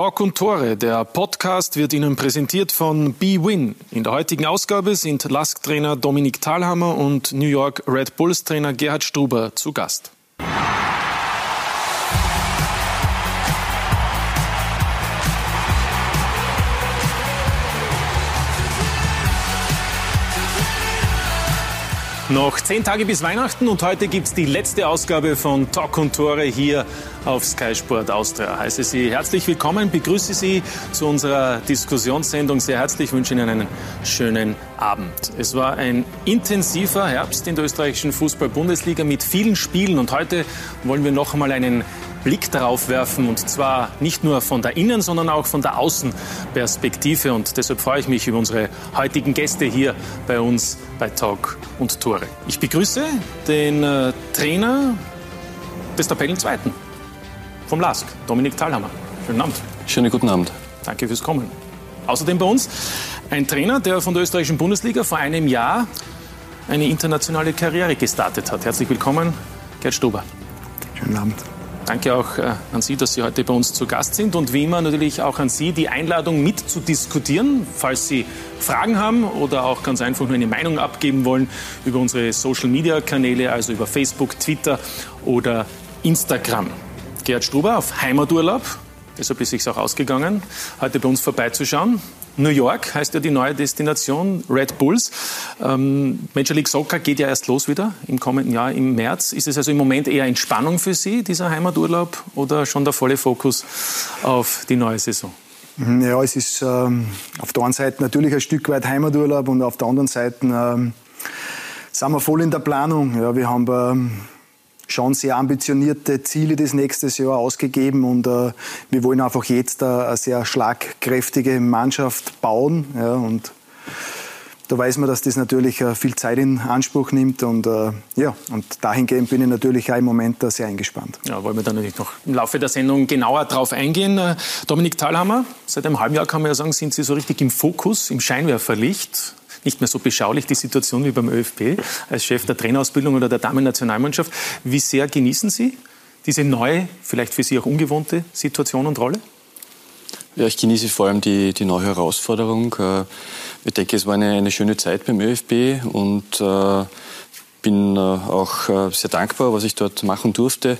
Talk und Tore, der Podcast wird Ihnen präsentiert von BWin. In der heutigen Ausgabe sind Lask-Trainer Dominik Thalhammer und New York Red Bulls-Trainer Gerhard Struber zu Gast. Noch zehn Tage bis Weihnachten und heute gibt es die letzte Ausgabe von Talk und Tore hier auf Sky Sport Austria. Heiße Sie herzlich willkommen, begrüße Sie zu unserer Diskussionssendung sehr herzlich, wünsche Ihnen einen schönen Abend. Es war ein intensiver Herbst in der österreichischen Fußball-Bundesliga mit vielen Spielen und heute wollen wir noch einmal einen Blick darauf werfen und zwar nicht nur von der Innen-, sondern auch von der Außenperspektive und deshalb freue ich mich über unsere heutigen Gäste hier bei uns bei Talk und Tore. Ich begrüße den äh, Trainer des Tabellenzweiten vom LASK, Dominik Thalhammer. Schönen Abend. Schönen guten Abend. Danke fürs Kommen. Außerdem bei uns ein Trainer, der von der österreichischen Bundesliga vor einem Jahr eine internationale Karriere gestartet hat. Herzlich willkommen, Gerd Stuber. Schönen Abend. Danke auch äh, an Sie, dass Sie heute bei uns zu Gast sind und wie immer natürlich auch an Sie die Einladung mitzudiskutieren, falls Sie Fragen haben oder auch ganz einfach nur eine Meinung abgeben wollen über unsere Social-Media-Kanäle, also über Facebook, Twitter oder Instagram. Gerhard Struber auf Heimaturlaub, deshalb ist es auch ausgegangen, heute bei uns vorbeizuschauen. New York heißt ja die neue Destination, Red Bulls. Ähm, Major League Soccer geht ja erst los wieder im kommenden Jahr im März. Ist es also im Moment eher Entspannung für Sie, dieser Heimaturlaub, oder schon der volle Fokus auf die neue Saison? Mhm, ja, es ist ähm, auf der einen Seite natürlich ein Stück weit Heimaturlaub und auf der anderen Seite ähm, sind wir voll in der Planung. Ja, wir haben ähm, schon sehr ambitionierte Ziele das nächste Jahr ausgegeben und äh, wir wollen einfach jetzt eine sehr schlagkräftige Mannschaft bauen. Ja, und da weiß man, dass das natürlich äh, viel Zeit in Anspruch nimmt und äh, ja, und dahingehend bin ich natürlich auch im Moment sehr eingespannt. Ja, wollen wir dann natürlich noch im Laufe der Sendung genauer drauf eingehen. Äh, Dominik Thalhammer, seit einem halben Jahr kann man ja sagen, sind Sie so richtig im Fokus, im Scheinwerferlicht nicht mehr so beschaulich, die Situation wie beim ÖFB als Chef der Trainerausbildung oder der Damen-Nationalmannschaft. Wie sehr genießen Sie diese neue, vielleicht für Sie auch ungewohnte Situation und Rolle? Ja, ich genieße vor allem die, die neue Herausforderung. Äh, ich denke, es war eine, eine schöne Zeit beim ÖFB und äh, bin äh, auch sehr dankbar, was ich dort machen durfte.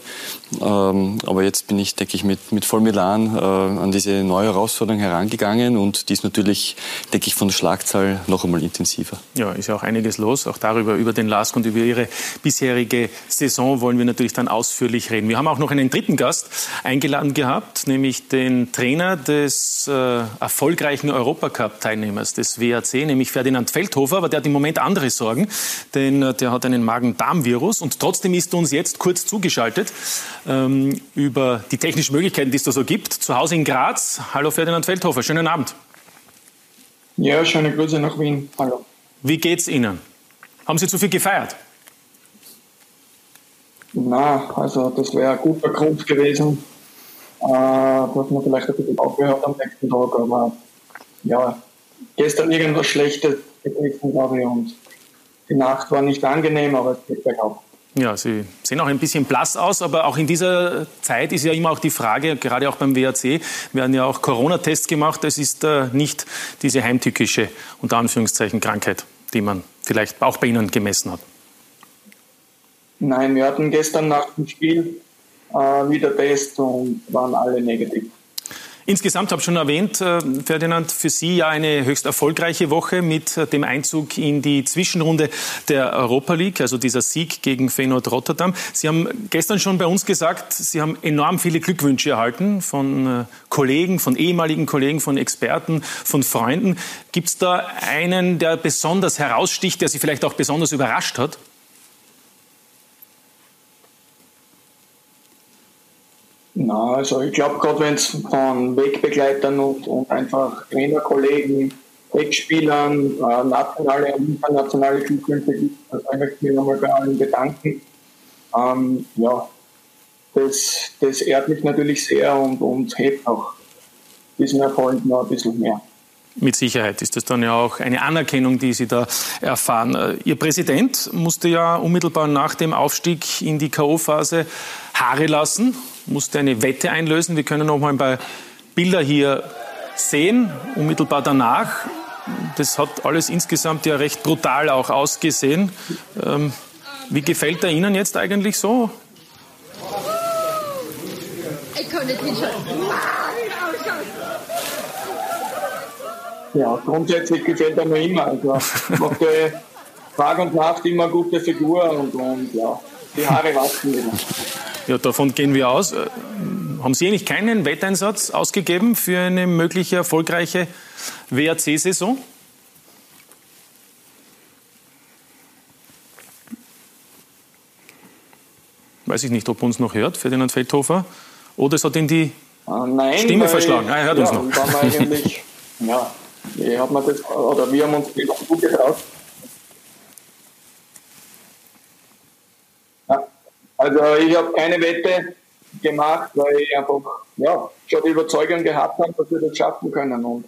Ähm, aber jetzt bin ich, denke ich, mit, mit Vollmelan äh, an diese neue Herausforderung herangegangen und die ist natürlich, denke ich, von der Schlagzahl noch einmal intensiver. Ja, ist ja auch einiges los. Auch darüber, über den LASK und über Ihre bisherige Saison wollen wir natürlich dann ausführlich reden. Wir haben auch noch einen dritten Gast eingeladen gehabt, nämlich den Trainer des äh, erfolgreichen Europacup-Teilnehmers des WAC, nämlich Ferdinand Feldhofer. Aber der hat im Moment andere Sorgen, denn äh, der hat einen Magen-Darm-Virus und trotzdem ist uns jetzt kurz zugeschaltet ähm, über die technischen Möglichkeiten, die es da so gibt. Zu Hause in Graz. Hallo Ferdinand Feldhofer, schönen Abend. Ja, schöne Grüße nach Wien. Hallo. Wie geht's Ihnen? Haben Sie zu viel gefeiert? Na, also das wäre ein guter Grund gewesen, äh, dass man vielleicht ein bisschen aufgehört am nächsten Tag, aber ja, gestern irgendwas Schlechtes gegessen, glaube ich, und die Nacht war nicht angenehm, aber es geht bergauf. Ja, Sie sehen auch ein bisschen blass aus, aber auch in dieser Zeit ist ja immer auch die Frage, gerade auch beim WAC, werden ja auch Corona-Tests gemacht. Es ist äh, nicht diese heimtückische, unter Anführungszeichen, Krankheit, die man vielleicht auch bei Ihnen gemessen hat. Nein, wir hatten gestern nach dem Spiel äh, wieder Tests und waren alle negativ. Insgesamt habe ich schon erwähnt, äh, Ferdinand, für Sie ja eine höchst erfolgreiche Woche mit äh, dem Einzug in die Zwischenrunde der Europa League, also dieser Sieg gegen Feyenoord Rotterdam. Sie haben gestern schon bei uns gesagt, Sie haben enorm viele Glückwünsche erhalten von äh, Kollegen, von ehemaligen Kollegen, von Experten, von Freunden. Gibt es da einen, der besonders heraussticht, der Sie vielleicht auch besonders überrascht hat? Na, also ich glaube, gerade wenn es von Wegbegleitern und, und einfach Trainerkollegen, Wegspielern, äh, nationale und internationale Glückwünsche gibt, also ich möchte mich nochmal bei allen bedanken. Ähm, ja, das, das ehrt mich natürlich sehr und, und hebt auch diesen Erfolg noch ein bisschen mehr. Mit Sicherheit ist das dann ja auch eine Anerkennung, die Sie da erfahren. Ihr Präsident musste ja unmittelbar nach dem Aufstieg in die K.O.-Phase Haare lassen, musste eine Wette einlösen. Wir können noch mal bei Bilder hier sehen, unmittelbar danach, das hat alles insgesamt ja recht brutal auch ausgesehen. Ähm, wie gefällt er Ihnen jetzt eigentlich so? Ich kann nicht hinschauen. Ja, grundsätzlich gefällt er mir immer. Also, macht Tag und Nacht immer gute Figur und, und ja, die Haare wachsen wieder. Ja, davon gehen wir aus. Haben Sie eigentlich keinen Wetteinsatz ausgegeben für eine mögliche erfolgreiche WRC-Saison? Weiß ich nicht, ob uns noch hört, Ferdinand Feldhofer. Oder es hat ihn die ah, nein, Stimme verschlagen. Ah, er hört ja, uns noch. Ja, wie hat man das, oder wir haben uns gut getraut. Also ich habe keine Wette gemacht, weil ich einfach ja, schon die Überzeugung gehabt habe, dass wir das schaffen können. Und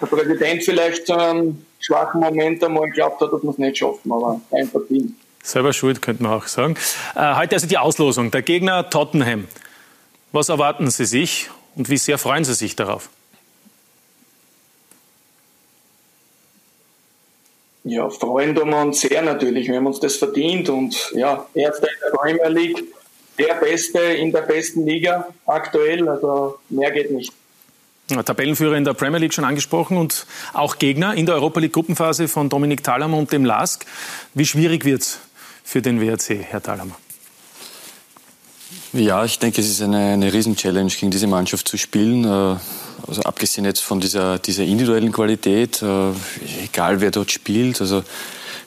der Präsident vielleicht zu einem schwachen Moment einmal geglaubt hat, dass wir es nicht schaffen, aber kein Team. Selber schuld, könnte man auch sagen. Äh, heute also die Auslosung. Der Gegner Tottenham. Was erwarten Sie sich und wie sehr freuen Sie sich darauf? Ja, freuen tun wir uns sehr natürlich. Wir haben uns das verdient und ja, Erster in der Premier League, der Beste in der besten Liga aktuell, also mehr geht nicht. Tabellenführer in der Premier League schon angesprochen und auch Gegner in der Europa League Gruppenphase von Dominik Thalhammer und dem LASK. Wie schwierig wird es für den WRC, Herr Thalhammer? Ja, ich denke, es ist eine, eine Riesen-Challenge, gegen diese Mannschaft zu spielen. Äh, also abgesehen jetzt von dieser, dieser individuellen Qualität, äh, egal wer dort spielt, also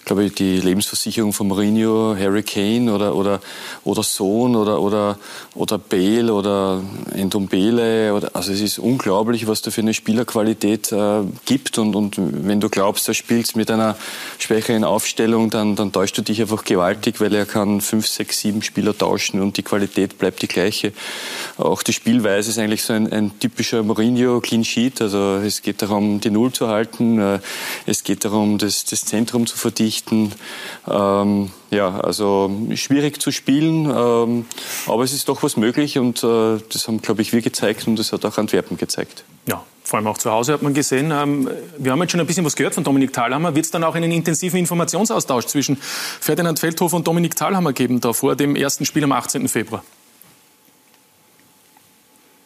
glaube ich, die Lebensversicherung von Mourinho, Harry Kane oder, oder, oder Sohn oder, oder, oder Bale oder Endombele. Oder, also es ist unglaublich, was da für eine Spielerqualität äh, gibt. Und, und wenn du glaubst, er spielt mit einer schwächeren Aufstellung, dann, dann täuscht du dich einfach gewaltig, weil er kann fünf, sechs, sieben Spieler tauschen und die Qualität bleibt die gleiche. Auch die Spielweise ist eigentlich so ein, ein typischer Mourinho Clean Sheet. Also es geht darum, die Null zu halten. Äh, es geht darum, das, das Zentrum zu verdichten Geschichten. Ähm, ja, also schwierig zu spielen, ähm, aber es ist doch was möglich und äh, das haben, glaube ich, wir gezeigt und das hat auch Antwerpen gezeigt. Ja, vor allem auch zu Hause hat man gesehen. Ähm, wir haben jetzt schon ein bisschen was gehört von Dominik Thalhammer. Wird es dann auch einen intensiven Informationsaustausch zwischen Ferdinand Feldhofer und Dominik Thalhammer geben, da vor dem ersten Spiel am 18. Februar?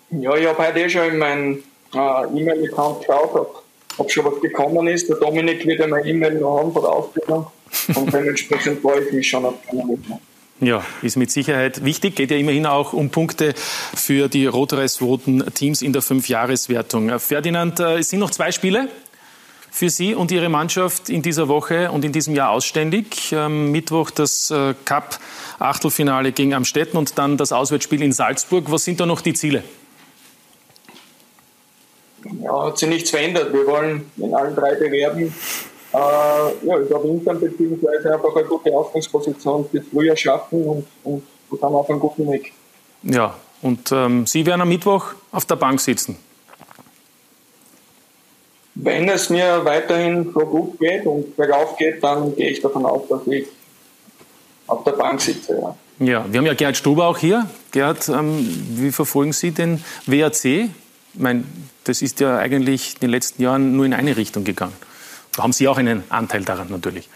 Ja, ich habe heute eh schon in meinen äh, E-Mail-Account geschaut, ob schon was gekommen ist. Der Dominik wird einmal E-Mail noch haben von der Ausbildung und dementsprechend freue ich mich schon auf den Anruf. Ja, ist mit Sicherheit wichtig. Geht ja immerhin auch um Punkte für die rot-weiß-roten Teams in der Fünfjahreswertung. Ferdinand, äh, es sind noch zwei Spiele für Sie und Ihre Mannschaft in dieser Woche und in diesem Jahr ausständig. Am Mittwoch das äh, Cup-Achtelfinale gegen Amstetten und dann das Auswärtsspiel in Salzburg. Was sind da noch die Ziele? Ja, hat sich nichts verändert. Wir wollen in allen drei Bewerben äh, ja, über Wintern beziehungsweise einfach eine gute Ausgangsposition fürs Frühjahr schaffen und, und, und dann auf einem guten Weg. Ja, und ähm, Sie werden am Mittwoch auf der Bank sitzen. Wenn es mir weiterhin so gut geht und bergauf geht, dann gehe ich davon aus, dass ich auf der Bank sitze. Ja. Ja, wir haben ja Gerhard Stuber auch hier. Gerhard, ähm, wie verfolgen Sie den WAC? Meine, das ist ja eigentlich in den letzten Jahren nur in eine Richtung gegangen. Da haben Sie auch einen Anteil daran natürlich.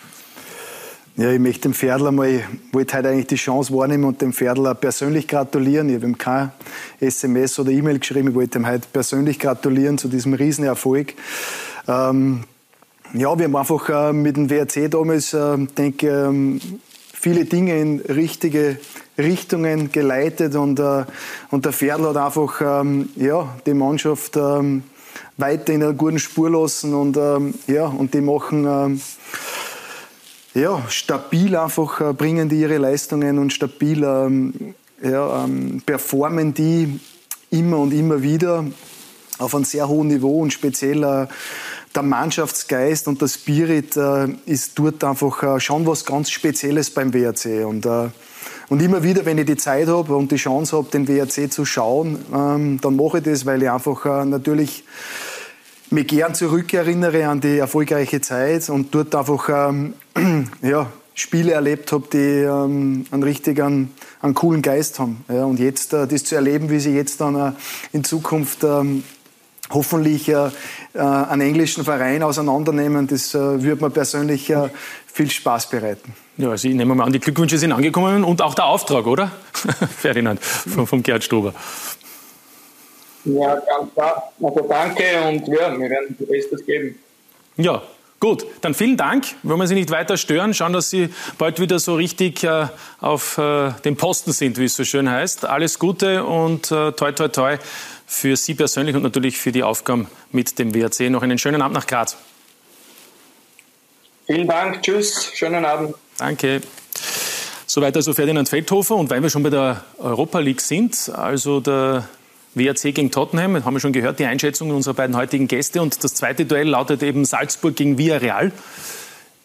Ja, ich möchte dem Pferdl einmal, wollte heute eigentlich die Chance wahrnehmen und dem Pferdl persönlich gratulieren. Ich habe ihm kein SMS oder E-Mail geschrieben, ich wollte ihm heute persönlich gratulieren zu diesem Riesenerfolg. Ähm, ja, wir haben einfach äh, mit dem WRC damals, äh, denke ähm, viele Dinge in richtige Richtungen geleitet und, äh, und der Pferdl hat einfach ähm, ja, die Mannschaft ähm, weiter in einer guten Spur lassen und, ähm, ja, und die machen ähm, ja, stabil einfach, äh, bringen die ihre Leistungen und stabil ähm, ja, ähm, performen die immer und immer wieder auf einem sehr hohen Niveau und speziell äh, der Mannschaftsgeist und der Spirit äh, ist dort einfach äh, schon was ganz Spezielles beim WRC. Und, äh, und immer wieder, wenn ich die Zeit habe und die Chance habe, den WRC zu schauen, ähm, dann mache ich das, weil ich einfach äh, natürlich mich gern zurückerinnere an die erfolgreiche Zeit und dort einfach ähm, ja, Spiele erlebt habe, die ähm, einen richtigen, einen coolen Geist haben. Ja, und jetzt äh, das zu erleben, wie sie jetzt dann äh, in Zukunft ähm, hoffentlich äh, einen englischen Verein auseinandernehmen. Das äh, würde mir persönlich äh, viel Spaß bereiten. Ja, also ich nehme mal an, die Glückwünsche sind angekommen und auch der Auftrag, oder? Ferdinand, vom, vom Gerd Struber. Ja, ganz klar. Also danke und ja, wir werden das Bestes geben. Ja, Gut, dann vielen Dank. Wollen wir Sie nicht weiter stören, schauen, dass Sie bald wieder so richtig äh, auf äh, dem Posten sind, wie es so schön heißt. Alles Gute und äh, toi, toi, toi für Sie persönlich und natürlich für die Aufgaben mit dem WRC. Noch einen schönen Abend nach Graz. Vielen Dank, tschüss, schönen Abend. Danke. Soweit also Ferdinand Feldhofer. Und weil wir schon bei der Europa League sind, also der WRC gegen Tottenham, haben wir schon gehört, die Einschätzungen unserer beiden heutigen Gäste. Und das zweite Duell lautet eben Salzburg gegen Villarreal.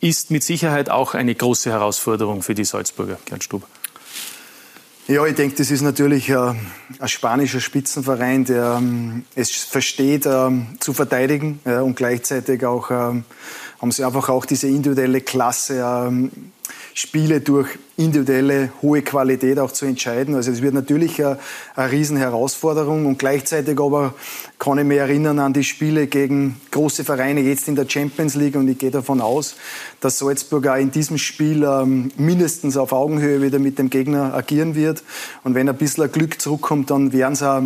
Ist mit Sicherheit auch eine große Herausforderung für die Salzburger, Gerd Stub. Ja, ich denke, das ist natürlich äh, ein spanischer Spitzenverein, der ähm, es versteht ähm, zu verteidigen und gleichzeitig auch ähm, haben sie einfach auch diese individuelle Klasse Spiele durch individuelle hohe Qualität auch zu entscheiden. Also es wird natürlich eine, eine Riesenherausforderung und gleichzeitig aber kann ich mich erinnern an die Spiele gegen große Vereine jetzt in der Champions League und ich gehe davon aus, dass Salzburg auch in diesem Spiel ähm, mindestens auf Augenhöhe wieder mit dem Gegner agieren wird und wenn ein bisschen Glück zurückkommt, dann werden sie auch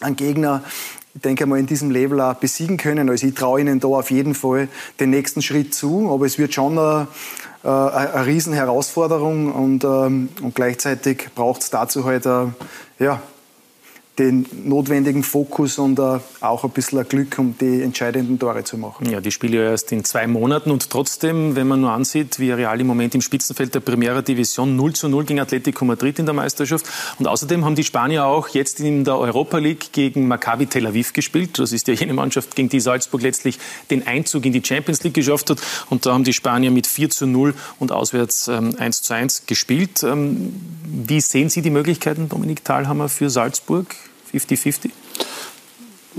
einen Gegner ich denke mal, in diesem Level auch besiegen können. Also ich traue ihnen da auf jeden Fall den nächsten Schritt zu. Aber es wird schon eine, äh, eine Riesenherausforderung und, ähm, und gleichzeitig braucht es dazu halt äh, ja, den notwendigen Fokus und uh, auch ein bisschen Glück, um die entscheidenden Tore zu machen. Ja, die spielen ja erst in zwei Monaten und trotzdem, wenn man nur ansieht, wie Real im Moment im Spitzenfeld der Primera Division 0 zu 0 gegen Atletico Madrid in der Meisterschaft und außerdem haben die Spanier auch jetzt in der Europa League gegen Maccabi Tel Aviv gespielt. Das ist ja jene Mannschaft, gegen die Salzburg letztlich den Einzug in die Champions League geschafft hat und da haben die Spanier mit 4 zu 0 und auswärts ähm, 1 zu 1 gespielt. Ähm, wie sehen Sie die Möglichkeiten, Dominik Thalhammer, für Salzburg? 50-50?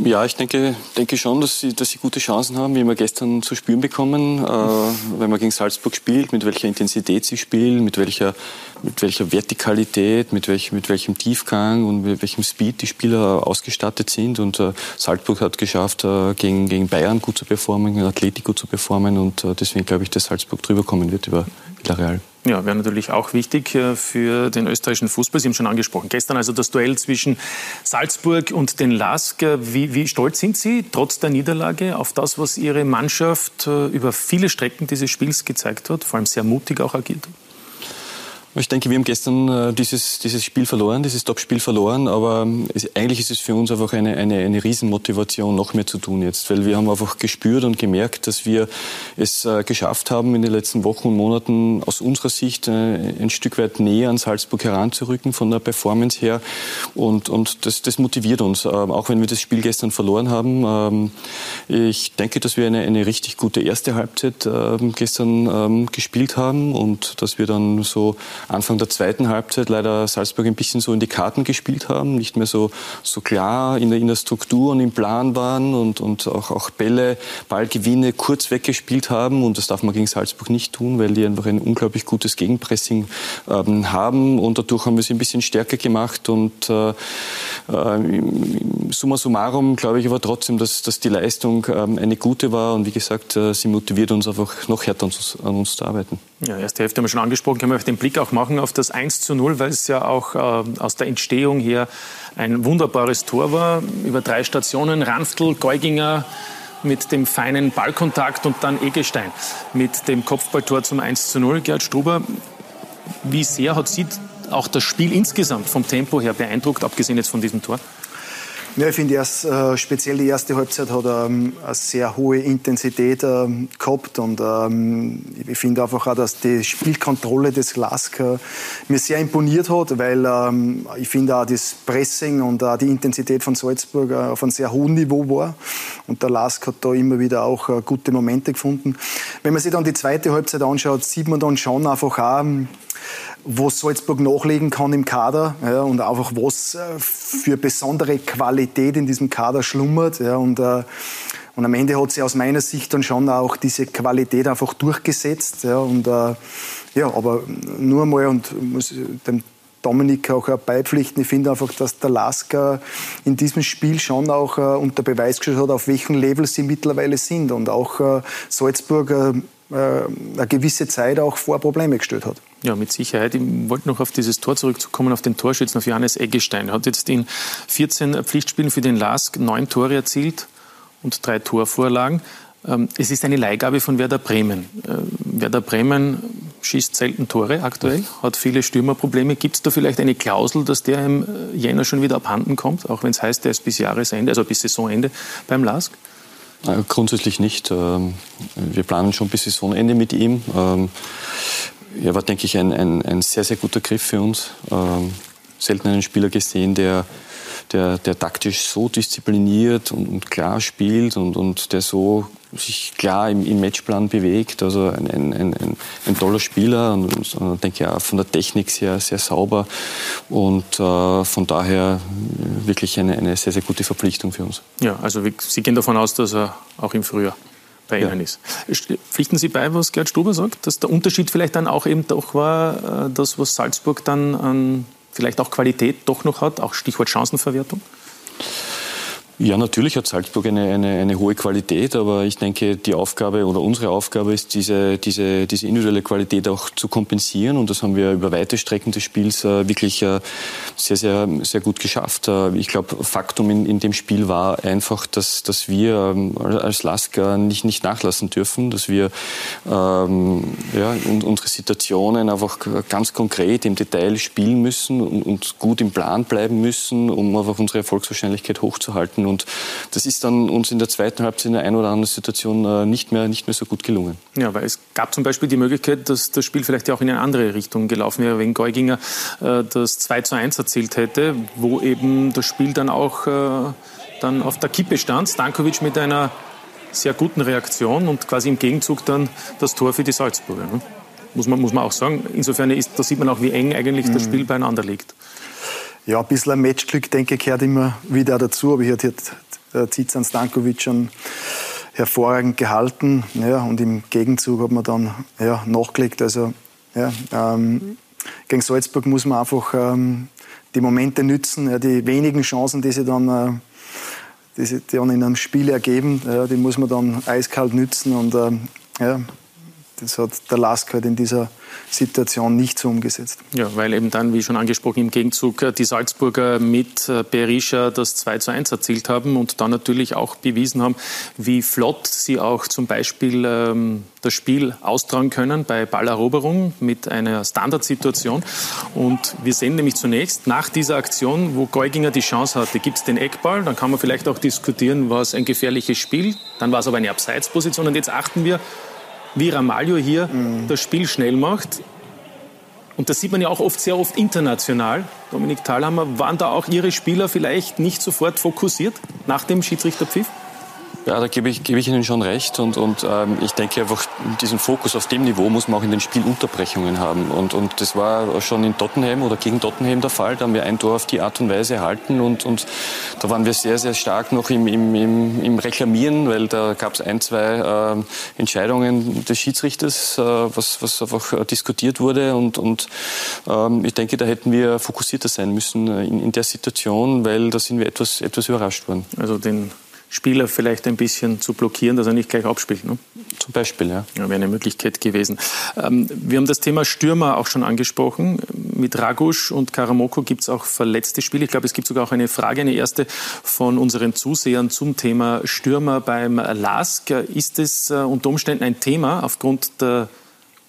Ja, ich denke, denke schon, dass sie, dass sie gute Chancen haben, wie wir gestern zu spüren bekommen, äh, wenn man gegen Salzburg spielt, mit welcher Intensität sie spielen, mit welcher, mit welcher Vertikalität, mit, welch, mit welchem Tiefgang und mit welchem Speed die Spieler ausgestattet sind. Und äh, Salzburg hat geschafft, äh, gegen, gegen Bayern gut zu performen, gegen Atletico zu performen. Und äh, deswegen glaube ich, dass Salzburg drüber kommen wird über Villarreal. Ja, wäre natürlich auch wichtig äh, für den österreichischen Fußball. Sie haben schon angesprochen. Gestern also das Duell zwischen Salzburg und den LASK. Wie, wie stolz sind Sie trotz der Niederlage auf das, was Ihre Mannschaft äh, über viele Strecken dieses Spiels gezeigt hat, vor allem sehr mutig auch agiert hat? Ich denke, wir haben gestern äh, dieses, dieses Spiel verloren, dieses Topspiel verloren, aber ähm, es, eigentlich ist es für uns einfach eine, eine, eine Riesenmotivation, noch mehr zu tun jetzt, weil wir haben einfach gespürt und gemerkt, dass wir es äh, geschafft haben, in den letzten Wochen und Monaten aus unserer Sicht äh, ein Stück weit näher an Salzburg heranzurücken von der Performance her und, und das, das motiviert uns, ähm, auch wenn wir das Spiel gestern verloren haben. Ähm, ich denke, dass wir eine, eine richtig gute erste Halbzeit gestern gespielt haben und dass wir dann so Anfang der zweiten Halbzeit leider Salzburg ein bisschen so in die Karten gespielt haben, nicht mehr so, so klar in der, in der Struktur und im Plan waren und, und auch, auch Bälle, Ballgewinne kurz weggespielt haben. Und das darf man gegen Salzburg nicht tun, weil die einfach ein unglaublich gutes Gegenpressing ähm, haben. Und dadurch haben wir sie ein bisschen stärker gemacht. Und äh, äh, summa summarum glaube ich aber trotzdem, dass, dass die Leistung ähm, eine gute war. Und wie gesagt, äh, sie motiviert uns einfach noch härter an uns, an uns zu arbeiten. Ja, erste Hälfte haben wir schon angesprochen. Können wir auf den Blick auch machen auf das 1 zu 0, weil es ja auch äh, aus der Entstehung her ein wunderbares Tor war. Über drei Stationen, Ranftl, Geuginger mit dem feinen Ballkontakt und dann Egestein mit dem Kopfballtor zum 1 zu 0. Gerd Struber, wie sehr hat Sie auch das Spiel insgesamt vom Tempo her beeindruckt, abgesehen jetzt von diesem Tor? Ja, ich finde, erst, äh, speziell die erste Halbzeit hat ähm, eine sehr hohe Intensität ähm, gehabt und ähm, ich finde einfach auch, dass die Spielkontrolle des Lask äh, mir sehr imponiert hat, weil ähm, ich finde auch das Pressing und auch die Intensität von Salzburg äh, auf einem sehr hohen Niveau war und der Lask hat da immer wieder auch äh, gute Momente gefunden. Wenn man sich dann die zweite Halbzeit anschaut, sieht man dann schon einfach auch, wo Salzburg nachlegen kann im Kader ja, und einfach was äh, für besondere Qualität in diesem Kader schlummert. Ja, und, äh, und am Ende hat sie aus meiner Sicht dann schon auch diese Qualität einfach durchgesetzt. Ja, und, äh, ja, aber nur mal und muss dem Dominik auch beipflichten. Ich finde einfach, dass der Lasker in diesem Spiel schon auch unter Beweis gestellt hat, auf welchem Level sie mittlerweile sind und auch Salzburg eine gewisse Zeit auch vor Probleme gestellt hat. Ja, mit Sicherheit. Ich wollte noch auf dieses Tor zurückzukommen, auf den Torschützen, auf Johannes Eggestein. Er hat jetzt in 14 Pflichtspielen für den LASK neun Tore erzielt und drei Torvorlagen. Ähm, es ist eine Leihgabe von Werder Bremen. Äh, Werder Bremen schießt selten Tore aktuell, hat viele Stürmerprobleme. Gibt es da vielleicht eine Klausel, dass der im äh, Jänner schon wieder abhanden kommt, auch wenn es heißt, er ist bis Jahresende, also bis Saisonende beim LASK? Grundsätzlich nicht. Ähm, wir planen schon bis Saisonende mit ihm. Ähm, er war, denke ich, ein, ein, ein sehr, sehr guter Griff für uns. Selten einen Spieler gesehen, der der, der taktisch so diszipliniert und, und klar spielt und, und der so sich klar im, im Matchplan bewegt. Also ein, ein, ein, ein toller Spieler und, und denke ja von der Technik sehr, sehr sauber und äh, von daher wirklich eine, eine sehr, sehr gute Verpflichtung für uns. Ja, also Sie gehen davon aus, dass er auch im Frühjahr bei Ihnen ja. ist. Pflichten Sie bei, was Gerd Stuber sagt, dass der Unterschied vielleicht dann auch eben doch war, äh, das, was Salzburg dann an vielleicht auch Qualität doch noch hat, auch Stichwort Chancenverwertung? Ja, natürlich hat Salzburg eine, eine, eine hohe Qualität, aber ich denke, die Aufgabe oder unsere Aufgabe ist, diese, diese, diese individuelle Qualität auch zu kompensieren. Und das haben wir über weite Strecken des Spiels äh, wirklich äh, sehr, sehr, sehr gut geschafft. Äh, ich glaube, Faktum in, in dem Spiel war einfach, dass, dass wir ähm, als Lasker nicht, nicht nachlassen dürfen, dass wir ähm, ja, und unsere Situationen einfach ganz konkret im Detail spielen müssen und, und gut im Plan bleiben müssen, um einfach unsere Erfolgswahrscheinlichkeit hochzuhalten. Und das ist dann uns in der zweiten Halbzeit in der einen oder anderen Situation äh, nicht mehr, nicht mehr so gut gelungen. Ja, weil es gab zum Beispiel die Möglichkeit, dass das Spiel vielleicht ja auch in eine andere Richtung gelaufen wäre, wenn Geuginger äh, das 2 zu 1 erzielt hätte, wo eben das Spiel dann auch äh, dann auf der Kippe stand. Stankovic mit einer sehr guten Reaktion und quasi im Gegenzug dann das Tor für die Salzburger. Ne? Muss, man, muss man auch sagen. Insofern ist, da sieht man auch, wie eng eigentlich mhm. das Spiel beieinander liegt. Ja, ein bisschen ein Matchglück, denke ich, gehört immer wieder dazu. Aber hier hat der Zizan Stankovic schon hervorragend gehalten. Ja, und im Gegenzug hat man dann ja, nachgelegt. Also ja, ähm, gegen Salzburg muss man einfach ähm, die Momente nützen, ja, die wenigen Chancen, die sich dann, äh, die sich dann in einem Spiel ergeben, ja, die muss man dann eiskalt nützen. Und ähm, ja, das hat der Lask halt in dieser Situation nicht so umgesetzt. Ja, weil eben dann, wie schon angesprochen, im Gegenzug äh, die Salzburger mit äh, Berisha das 2 zu 1 erzielt haben und dann natürlich auch bewiesen haben, wie flott sie auch zum Beispiel ähm, das Spiel austragen können bei Balleroberung mit einer Standardsituation. Und wir sehen nämlich zunächst nach dieser Aktion, wo Geuginger die Chance hatte, gibt es den Eckball, dann kann man vielleicht auch diskutieren, war es ein gefährliches Spiel, dann war es aber eine Abseitsposition und jetzt achten wir wie Ramalho hier mhm. das Spiel schnell macht. Und das sieht man ja auch oft sehr oft international. Dominik Thalhammer, waren da auch Ihre Spieler vielleicht nicht sofort fokussiert nach dem Schiedsrichterpfiff? Ja, da gebe ich, gebe ich Ihnen schon recht. Und, und ähm, ich denke einfach, diesen Fokus auf dem Niveau muss man auch in den Spielunterbrechungen haben. Und, und das war schon in Tottenham oder gegen Tottenham der Fall. Da haben wir ein Tor auf die Art und Weise erhalten. Und, und da waren wir sehr, sehr stark noch im, im, im, im Reklamieren, weil da gab es ein, zwei äh, Entscheidungen des Schiedsrichters, äh, was, was einfach diskutiert wurde. Und, und ähm, ich denke, da hätten wir fokussierter sein müssen in, in der Situation, weil da sind wir etwas, etwas überrascht worden. Also den Spieler vielleicht ein bisschen zu blockieren, dass er nicht gleich abspielt. Ne? Zum Beispiel, ja. ja. Wäre eine Möglichkeit gewesen. Ähm, wir haben das Thema Stürmer auch schon angesprochen. Mit Ragusch und Karamoko gibt es auch verletzte Spiele. Ich glaube, es gibt sogar auch eine Frage, eine erste von unseren Zusehern zum Thema Stürmer beim LASK. Ist es äh, unter Umständen ein Thema aufgrund der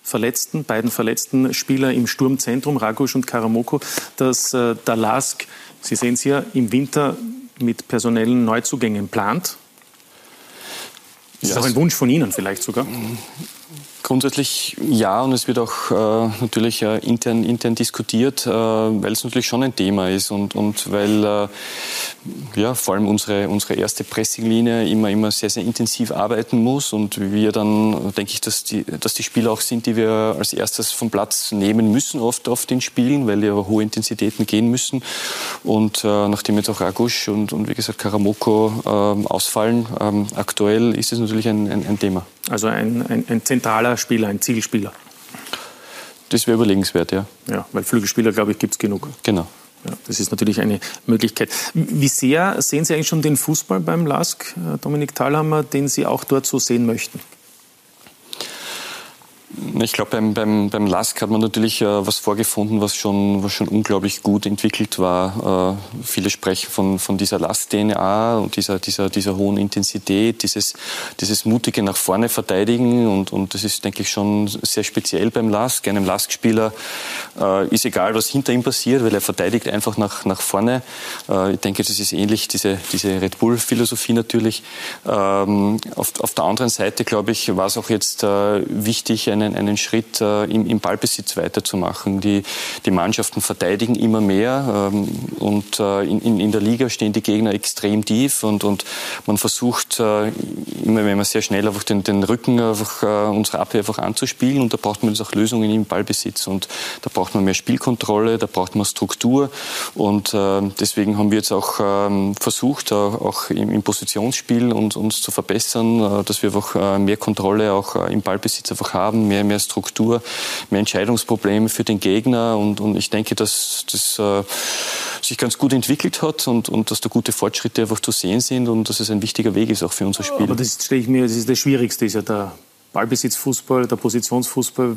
verletzten, beiden verletzten Spieler im Sturmzentrum, Ragusch und Karamoko, dass äh, der LASK, Sie sehen es hier, im Winter mit personellen Neuzugängen plant? Das ja, ist auch ein Wunsch von Ihnen vielleicht sogar. Grundsätzlich ja, und es wird auch äh, natürlich äh, intern, intern diskutiert, äh, weil es natürlich schon ein Thema ist und, und weil äh, ja, vor allem unsere, unsere erste Pressinglinie immer, immer sehr, sehr intensiv arbeiten muss und wir dann, denke ich, dass die, dass die Spieler auch sind, die wir als erstes vom Platz nehmen müssen, oft auf den Spielen, weil die hohe Intensitäten gehen müssen. Und äh, nachdem jetzt auch Ragusch und, und wie gesagt Karamoko äh, ausfallen, ähm, aktuell ist es natürlich ein, ein, ein Thema. Also ein, ein, ein zentraler Spieler, ein Zielspieler. das wäre überlegenswert, ja. Ja, weil Flügelspieler, glaube ich, gibt es genug. Genau. Ja, das ist natürlich eine Möglichkeit. Wie sehr sehen Sie eigentlich schon den Fußball beim LASK, Dominik Thalhammer, den Sie auch dort so sehen möchten? Ich glaube, beim, beim, beim LASK hat man natürlich äh, was vorgefunden, was schon, was schon unglaublich gut entwickelt war. Äh, viele sprechen von, von dieser LASK-DNA und dieser, dieser, dieser hohen Intensität, dieses, dieses mutige nach vorne verteidigen. Und, und das ist, denke ich, schon sehr speziell beim LASK. Einem LASK-Spieler äh, ist egal, was hinter ihm passiert, weil er verteidigt einfach nach, nach vorne. Äh, ich denke, das ist ähnlich, diese, diese Red Bull-Philosophie natürlich. Ähm, auf, auf der anderen Seite, glaube ich, war es auch jetzt äh, wichtig, einen, einen Schritt äh, im, im, Ballbesitz weiterzumachen. Die, die Mannschaften verteidigen immer mehr ähm, und äh, in, in, der Liga stehen die Gegner extrem tief und, und man versucht äh, immer, wenn man sehr schnell einfach den, den Rücken einfach äh, unserer Abwehr einfach anzuspielen und da braucht man jetzt auch Lösungen im Ballbesitz und da braucht man mehr Spielkontrolle, da braucht man Struktur und äh, deswegen haben wir jetzt auch ähm, versucht, auch im, im Positionsspiel uns, uns zu verbessern, äh, dass wir einfach mehr Kontrolle auch im Ballbesitz einfach haben, mehr, mehr Struktur, mehr Entscheidungsprobleme für den Gegner. Und, und ich denke, dass das äh, sich ganz gut entwickelt hat und, und dass da gute Fortschritte einfach zu sehen sind und dass es ein wichtiger Weg ist auch für unser Spiel. Aber das stelle ich mir, das ist das Schwierigste, ist ja der Ballbesitzfußball, der Positionsfußball.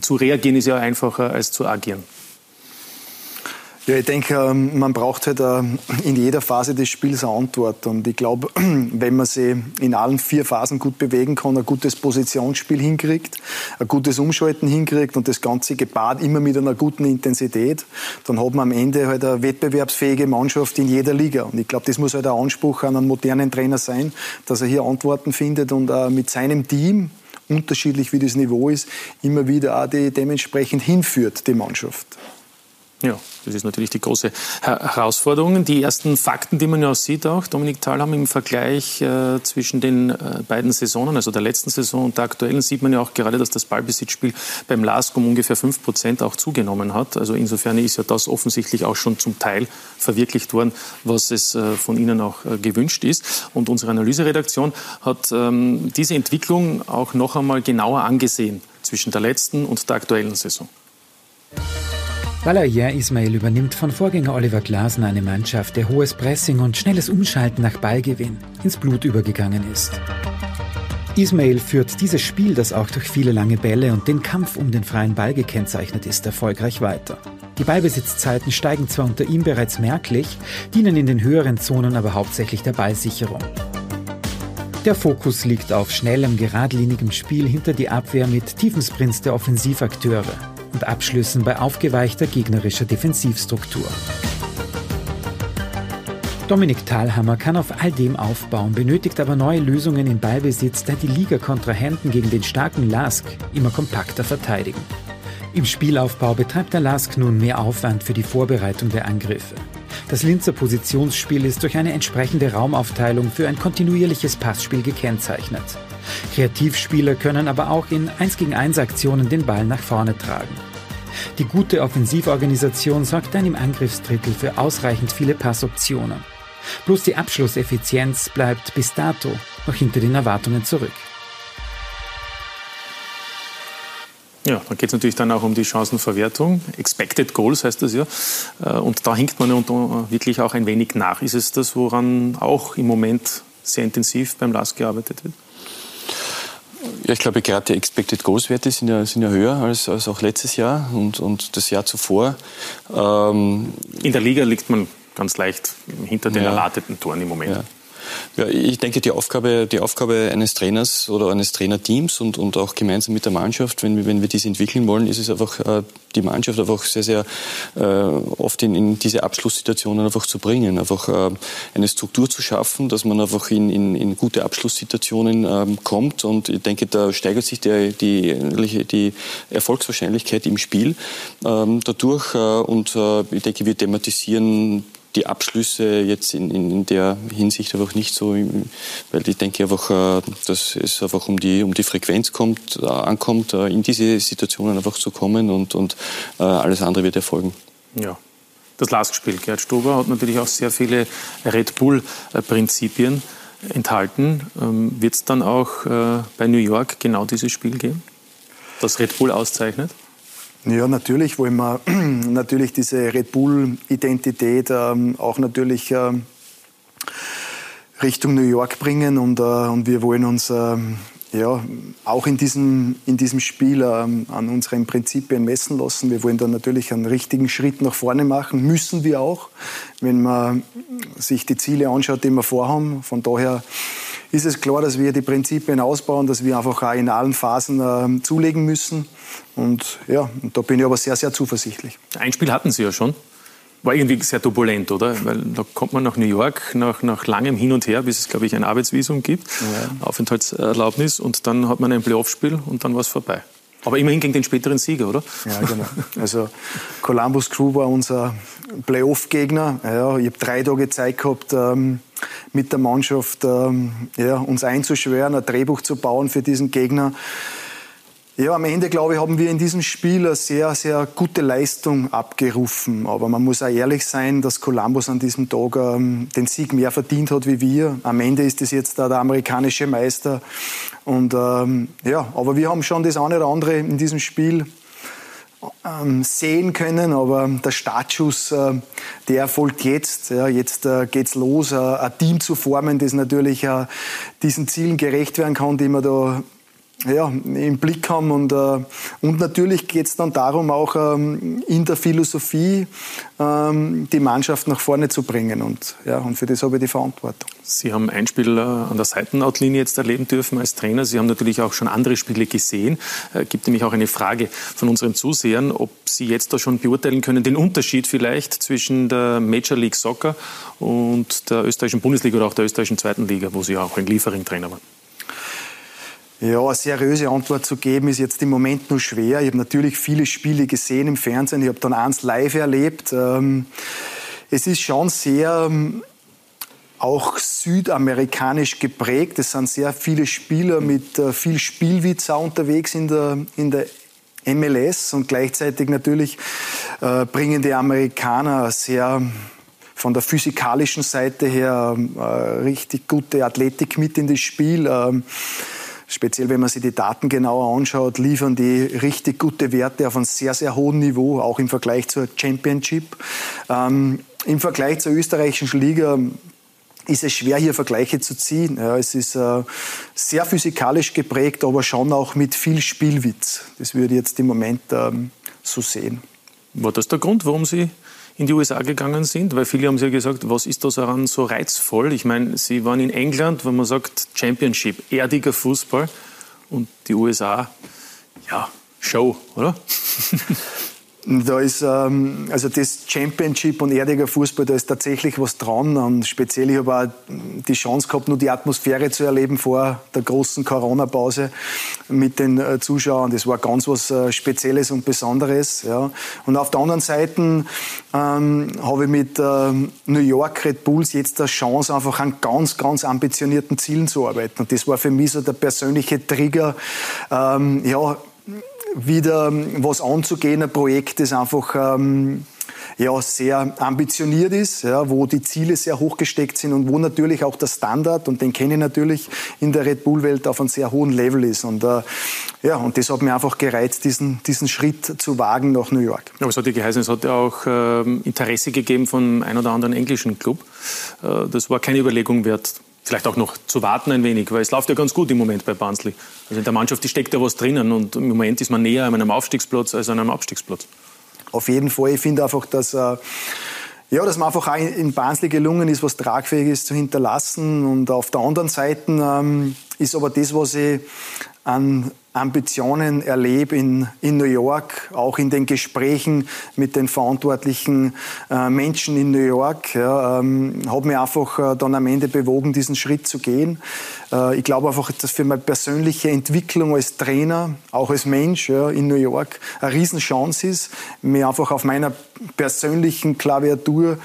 Zu reagieren ist ja einfacher als zu agieren. Ja, ich denke, ähm, man braucht halt äh, in jeder Phase des Spiels eine Antwort. Und ich glaube, wenn man sich in allen vier Phasen gut bewegen kann, ein gutes Positionsspiel hinkriegt, ein gutes Umschalten hinkriegt und das Ganze gepaart immer mit einer guten Intensität, dann hat man am Ende halt eine wettbewerbsfähige Mannschaft in jeder Liga. Und ich glaube, das muss halt der Anspruch an einen modernen Trainer sein, dass er hier Antworten findet und äh, mit seinem Team, unterschiedlich wie das Niveau ist, immer wieder auch die dementsprechend hinführt, die Mannschaft. Ja, das ist natürlich die große Herausforderung. Die ersten Fakten, die man ja sieht auch, Dominik Thalham im Vergleich äh, zwischen den äh, beiden Saisonen, also der letzten Saison und der aktuellen, sieht man ja auch gerade, dass das Ballbesitzspiel beim LASK um ungefähr 5 Prozent auch zugenommen hat. Also insofern ist ja das offensichtlich auch schon zum Teil verwirklicht worden, was es äh, von Ihnen auch äh, gewünscht ist. Und unsere Analyseredaktion hat ähm, diese Entwicklung auch noch einmal genauer angesehen zwischen der letzten und der aktuellen Saison. Balayer Ismail übernimmt von Vorgänger Oliver Glasner eine Mannschaft, der hohes Pressing und schnelles Umschalten nach Ballgewinn ins Blut übergegangen ist. Ismail führt dieses Spiel, das auch durch viele lange Bälle und den Kampf um den freien Ball gekennzeichnet ist, erfolgreich weiter. Die Ballbesitzzeiten steigen zwar unter ihm bereits merklich, dienen in den höheren Zonen aber hauptsächlich der Ballsicherung. Der Fokus liegt auf schnellem, geradlinigem Spiel hinter die Abwehr mit tiefen Sprints der Offensivakteure und Abschlüssen bei aufgeweichter gegnerischer Defensivstruktur. Dominik Thalhammer kann auf all dem aufbauen, benötigt aber neue Lösungen im Ballbesitz, da die Liga-Kontrahenten gegen den starken Lask immer kompakter verteidigen. Im Spielaufbau betreibt der Lask nun mehr Aufwand für die Vorbereitung der Angriffe. Das Linzer Positionsspiel ist durch eine entsprechende Raumaufteilung für ein kontinuierliches Passspiel gekennzeichnet. Kreativspieler können aber auch in 1 gegen 1 Aktionen den Ball nach vorne tragen. Die gute Offensivorganisation sorgt dann im Angriffsdrittel für ausreichend viele Passoptionen. Bloß die Abschlusseffizienz bleibt bis dato noch hinter den Erwartungen zurück. Ja, da geht es natürlich dann auch um die Chancenverwertung. Expected Goals heißt das ja. Äh, und da hinkt man ja wirklich auch ein wenig nach. Ist es das, woran auch im Moment sehr intensiv beim LAS gearbeitet wird? Ja, ich glaube, gerade die Expected Goals Werte sind ja, sind ja höher als, als auch letztes Jahr und, und das Jahr zuvor. Ähm In der Liga liegt man ganz leicht hinter den ja, erwarteten Toren im Moment. Ja. Ja, ich denke, die Aufgabe, die Aufgabe eines Trainers oder eines Trainerteams und, und auch gemeinsam mit der Mannschaft, wenn wir, wenn wir dies entwickeln wollen, ist es einfach, äh, die Mannschaft einfach sehr, sehr äh, oft in, in diese Abschlusssituationen einfach zu bringen. Einfach äh, eine Struktur zu schaffen, dass man einfach in, in, in gute Abschlusssituationen ähm, kommt. Und ich denke, da steigert sich der, die, die Erfolgswahrscheinlichkeit im Spiel ähm, dadurch. Und ich denke, wir thematisieren die Abschlüsse jetzt in, in, in, der Hinsicht einfach nicht so, weil ich denke einfach, äh, dass es einfach um die, um die Frequenz kommt, äh, ankommt, äh, in diese Situationen einfach zu kommen und, und alles andere wird erfolgen. Ja. Das Lastspiel. Gerd Stober hat natürlich auch sehr viele Red Bull-Prinzipien enthalten. Ähm, wird es dann auch bei New York genau dieses Spiel geben, das Red Bull auszeichnet? Ja, natürlich wollen wir natürlich diese Red Bull-Identität ähm, auch natürlich ähm, Richtung New York bringen und, äh, und wir wollen uns ähm, ja, auch in diesem, in diesem Spiel ähm, an unseren Prinzipien messen lassen. Wir wollen da natürlich einen richtigen Schritt nach vorne machen, müssen wir auch, wenn man sich die Ziele anschaut, die wir vorhaben. Von daher ist es klar, dass wir die Prinzipien ausbauen, dass wir einfach auch in allen Phasen äh, zulegen müssen. Und ja, und da bin ich aber sehr, sehr zuversichtlich. Ein Spiel hatten Sie ja schon. War irgendwie sehr turbulent, oder? Weil da kommt man nach New York nach, nach langem Hin und Her, bis es, glaube ich, ein Arbeitsvisum gibt, ja. Aufenthaltserlaubnis, und dann hat man ein Playoff-Spiel und dann war es vorbei. Aber immerhin gegen den späteren Sieger, oder? Ja, genau. Also Columbus Crew war unser Playoff-Gegner. Ja, ich habe drei Tage Zeit gehabt, ähm, mit der Mannschaft ähm, ja, uns einzuschwören, ein Drehbuch zu bauen für diesen Gegner. Ja, am Ende, glaube ich, haben wir in diesem Spiel eine sehr, sehr gute Leistung abgerufen. Aber man muss auch ehrlich sein, dass Columbus an diesem Tag ähm, den Sieg mehr verdient hat wie wir. Am Ende ist es jetzt der amerikanische Meister. Und ähm, ja, aber wir haben schon das eine oder andere in diesem Spiel ähm, sehen können, aber der Startschuss, äh, der erfolgt jetzt. Ja, jetzt äh, geht's los, äh, ein Team zu formen, das natürlich äh, diesen Zielen gerecht werden kann, die man da ja, im Blick haben. Und, äh, und natürlich geht es dann darum, auch ähm, in der Philosophie ähm, die Mannschaft nach vorne zu bringen. Und, ja, und für das habe ich die Verantwortung. Sie haben ein Spiel an der Seitenautlinie jetzt erleben dürfen als Trainer. Sie haben natürlich auch schon andere Spiele gesehen. Es äh, gibt nämlich auch eine Frage von unseren Zusehern, ob Sie jetzt da schon beurteilen können, den Unterschied vielleicht zwischen der Major League Soccer und der österreichischen Bundesliga oder auch der österreichischen zweiten Liga, wo Sie auch ein Liefering-Trainer waren. Ja, eine seriöse Antwort zu geben ist jetzt im Moment nur schwer. Ich habe natürlich viele Spiele gesehen im Fernsehen. Ich habe dann eins live erlebt. Ähm, es ist schon sehr ähm, auch südamerikanisch geprägt. Es sind sehr viele Spieler mit äh, viel Spielwitz unterwegs in der, in der MLS und gleichzeitig natürlich äh, bringen die Amerikaner sehr von der physikalischen Seite her äh, richtig gute Athletik mit in das Spiel. Speziell wenn man sich die Daten genauer anschaut, liefern die richtig gute Werte auf einem sehr, sehr hohen Niveau, auch im Vergleich zur Championship. Ähm, Im Vergleich zur österreichischen Liga ist es schwer, hier Vergleiche zu ziehen. Ja, es ist äh, sehr physikalisch geprägt, aber schon auch mit viel Spielwitz. Das würde ich jetzt im Moment ähm, so sehen. War das der Grund, warum Sie in die USA gegangen sind? Weil viele haben sich ja gesagt, was ist da daran so reizvoll? Ich meine, Sie waren in England, wenn man sagt Championship, erdiger Fußball und die USA, ja, Show, oder? Da ist, ähm, also das Championship und erdiger Fußball, da ist tatsächlich was dran. Und speziell, ich habe auch die Chance gehabt, nur die Atmosphäre zu erleben vor der großen Corona-Pause mit den äh, Zuschauern. Das war ganz was äh, Spezielles und Besonderes. Ja. Und auf der anderen Seite ähm, habe ich mit ähm, New York Red Bulls jetzt die Chance, einfach an ganz, ganz ambitionierten Zielen zu arbeiten. Und das war für mich so der persönliche Trigger, ähm, ja, wieder was anzugehen, ein Projekt, das einfach ähm, ja, sehr ambitioniert ist, ja, wo die Ziele sehr hoch gesteckt sind und wo natürlich auch der Standard, und den kenne ich natürlich in der Red Bull-Welt, auf einem sehr hohen Level ist. Und, äh, ja, und das hat mir einfach gereizt, diesen, diesen Schritt zu wagen nach New York. Aber es hat ja geheißen, es hat ja auch äh, Interesse gegeben von einem oder anderen englischen Club. Äh, das war keine Überlegung wert, vielleicht auch noch zu warten ein wenig, weil es läuft ja ganz gut im Moment bei Barnsley. Also in der Mannschaft steckt ja was drinnen und im Moment ist man näher an einem Aufstiegsplatz als an einem Abstiegsplatz. Auf jeden Fall. Ich finde einfach, dass, äh, ja, dass man einfach auch in Barnsley gelungen ist, was Tragfähiges zu hinterlassen. Und auf der anderen Seite ähm, ist aber das, was ich an Ambitionen erlebe in, in New York, auch in den Gesprächen mit den verantwortlichen äh, Menschen in New York, ja, ähm, hat mich einfach äh, dann am Ende bewogen, diesen Schritt zu gehen. Äh, ich glaube einfach, dass für meine persönliche Entwicklung als Trainer, auch als Mensch ja, in New York, eine Riesenchance ist, mir einfach auf meiner persönlichen Klaviatur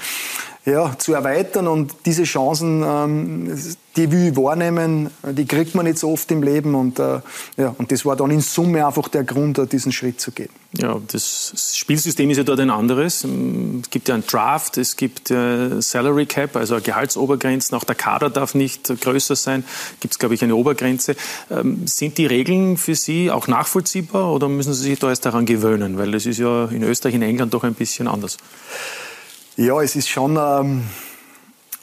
ja, zu erweitern und diese Chancen, ähm, die will ich wahrnehmen, die kriegt man nicht so oft im Leben und, äh, ja, und das war dann in Summe einfach der Grund, diesen Schritt zu gehen. Ja, das Spielsystem ist ja dort ein anderes. Es gibt ja ein Draft, es gibt äh, Salary Cap, also Gehaltsobergrenzen, auch der Kader darf nicht größer sein, gibt es, glaube ich, eine Obergrenze. Ähm, sind die Regeln für Sie auch nachvollziehbar oder müssen Sie sich da erst daran gewöhnen? Weil das ist ja in Österreich, in England doch ein bisschen anders. Ja, es ist schon ähm,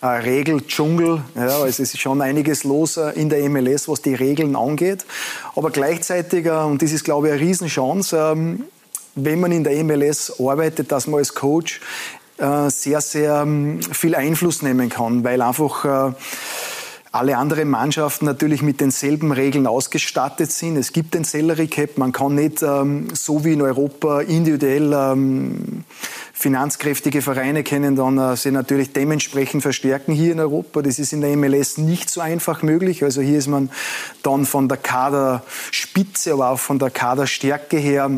ein Regeldschungel. Ja, es ist schon einiges los äh, in der MLS, was die Regeln angeht. Aber gleichzeitig, äh, und das ist, glaube ich, eine Riesenchance, ähm, wenn man in der MLS arbeitet, dass man als Coach äh, sehr, sehr ähm, viel Einfluss nehmen kann, weil einfach alle anderen Mannschaften natürlich mit denselben Regeln ausgestattet sind. Es gibt den Salary Cap, man kann nicht ähm, so wie in Europa individuell ähm, finanzkräftige Vereine können dann äh, sie natürlich dementsprechend verstärken hier in Europa. Das ist in der MLS nicht so einfach möglich. Also hier ist man dann von der Kaderspitze, aber auch von der Kaderstärke her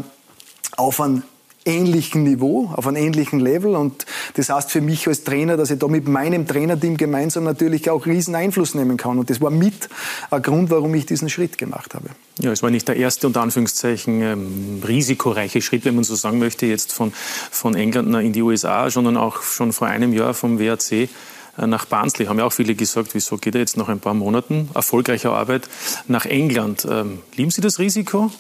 auf einem ähnlichen Niveau, auf einem ähnlichen Level. Und das heißt für mich als Trainer, dass ich da mit meinem Trainerteam gemeinsam natürlich auch riesen Einfluss nehmen kann. Und das war mit ein Grund, warum ich diesen Schritt gemacht habe. Ja, es war nicht der erste, unter Anführungszeichen, ähm, risikoreiche Schritt, wenn man so sagen möchte, jetzt von, von England in die USA, sondern auch schon vor einem Jahr vom WRC äh, nach Barnsley. Haben ja auch viele gesagt, wieso geht er jetzt nach ein paar Monaten erfolgreicher Arbeit nach England? Ähm, lieben Sie das Risiko?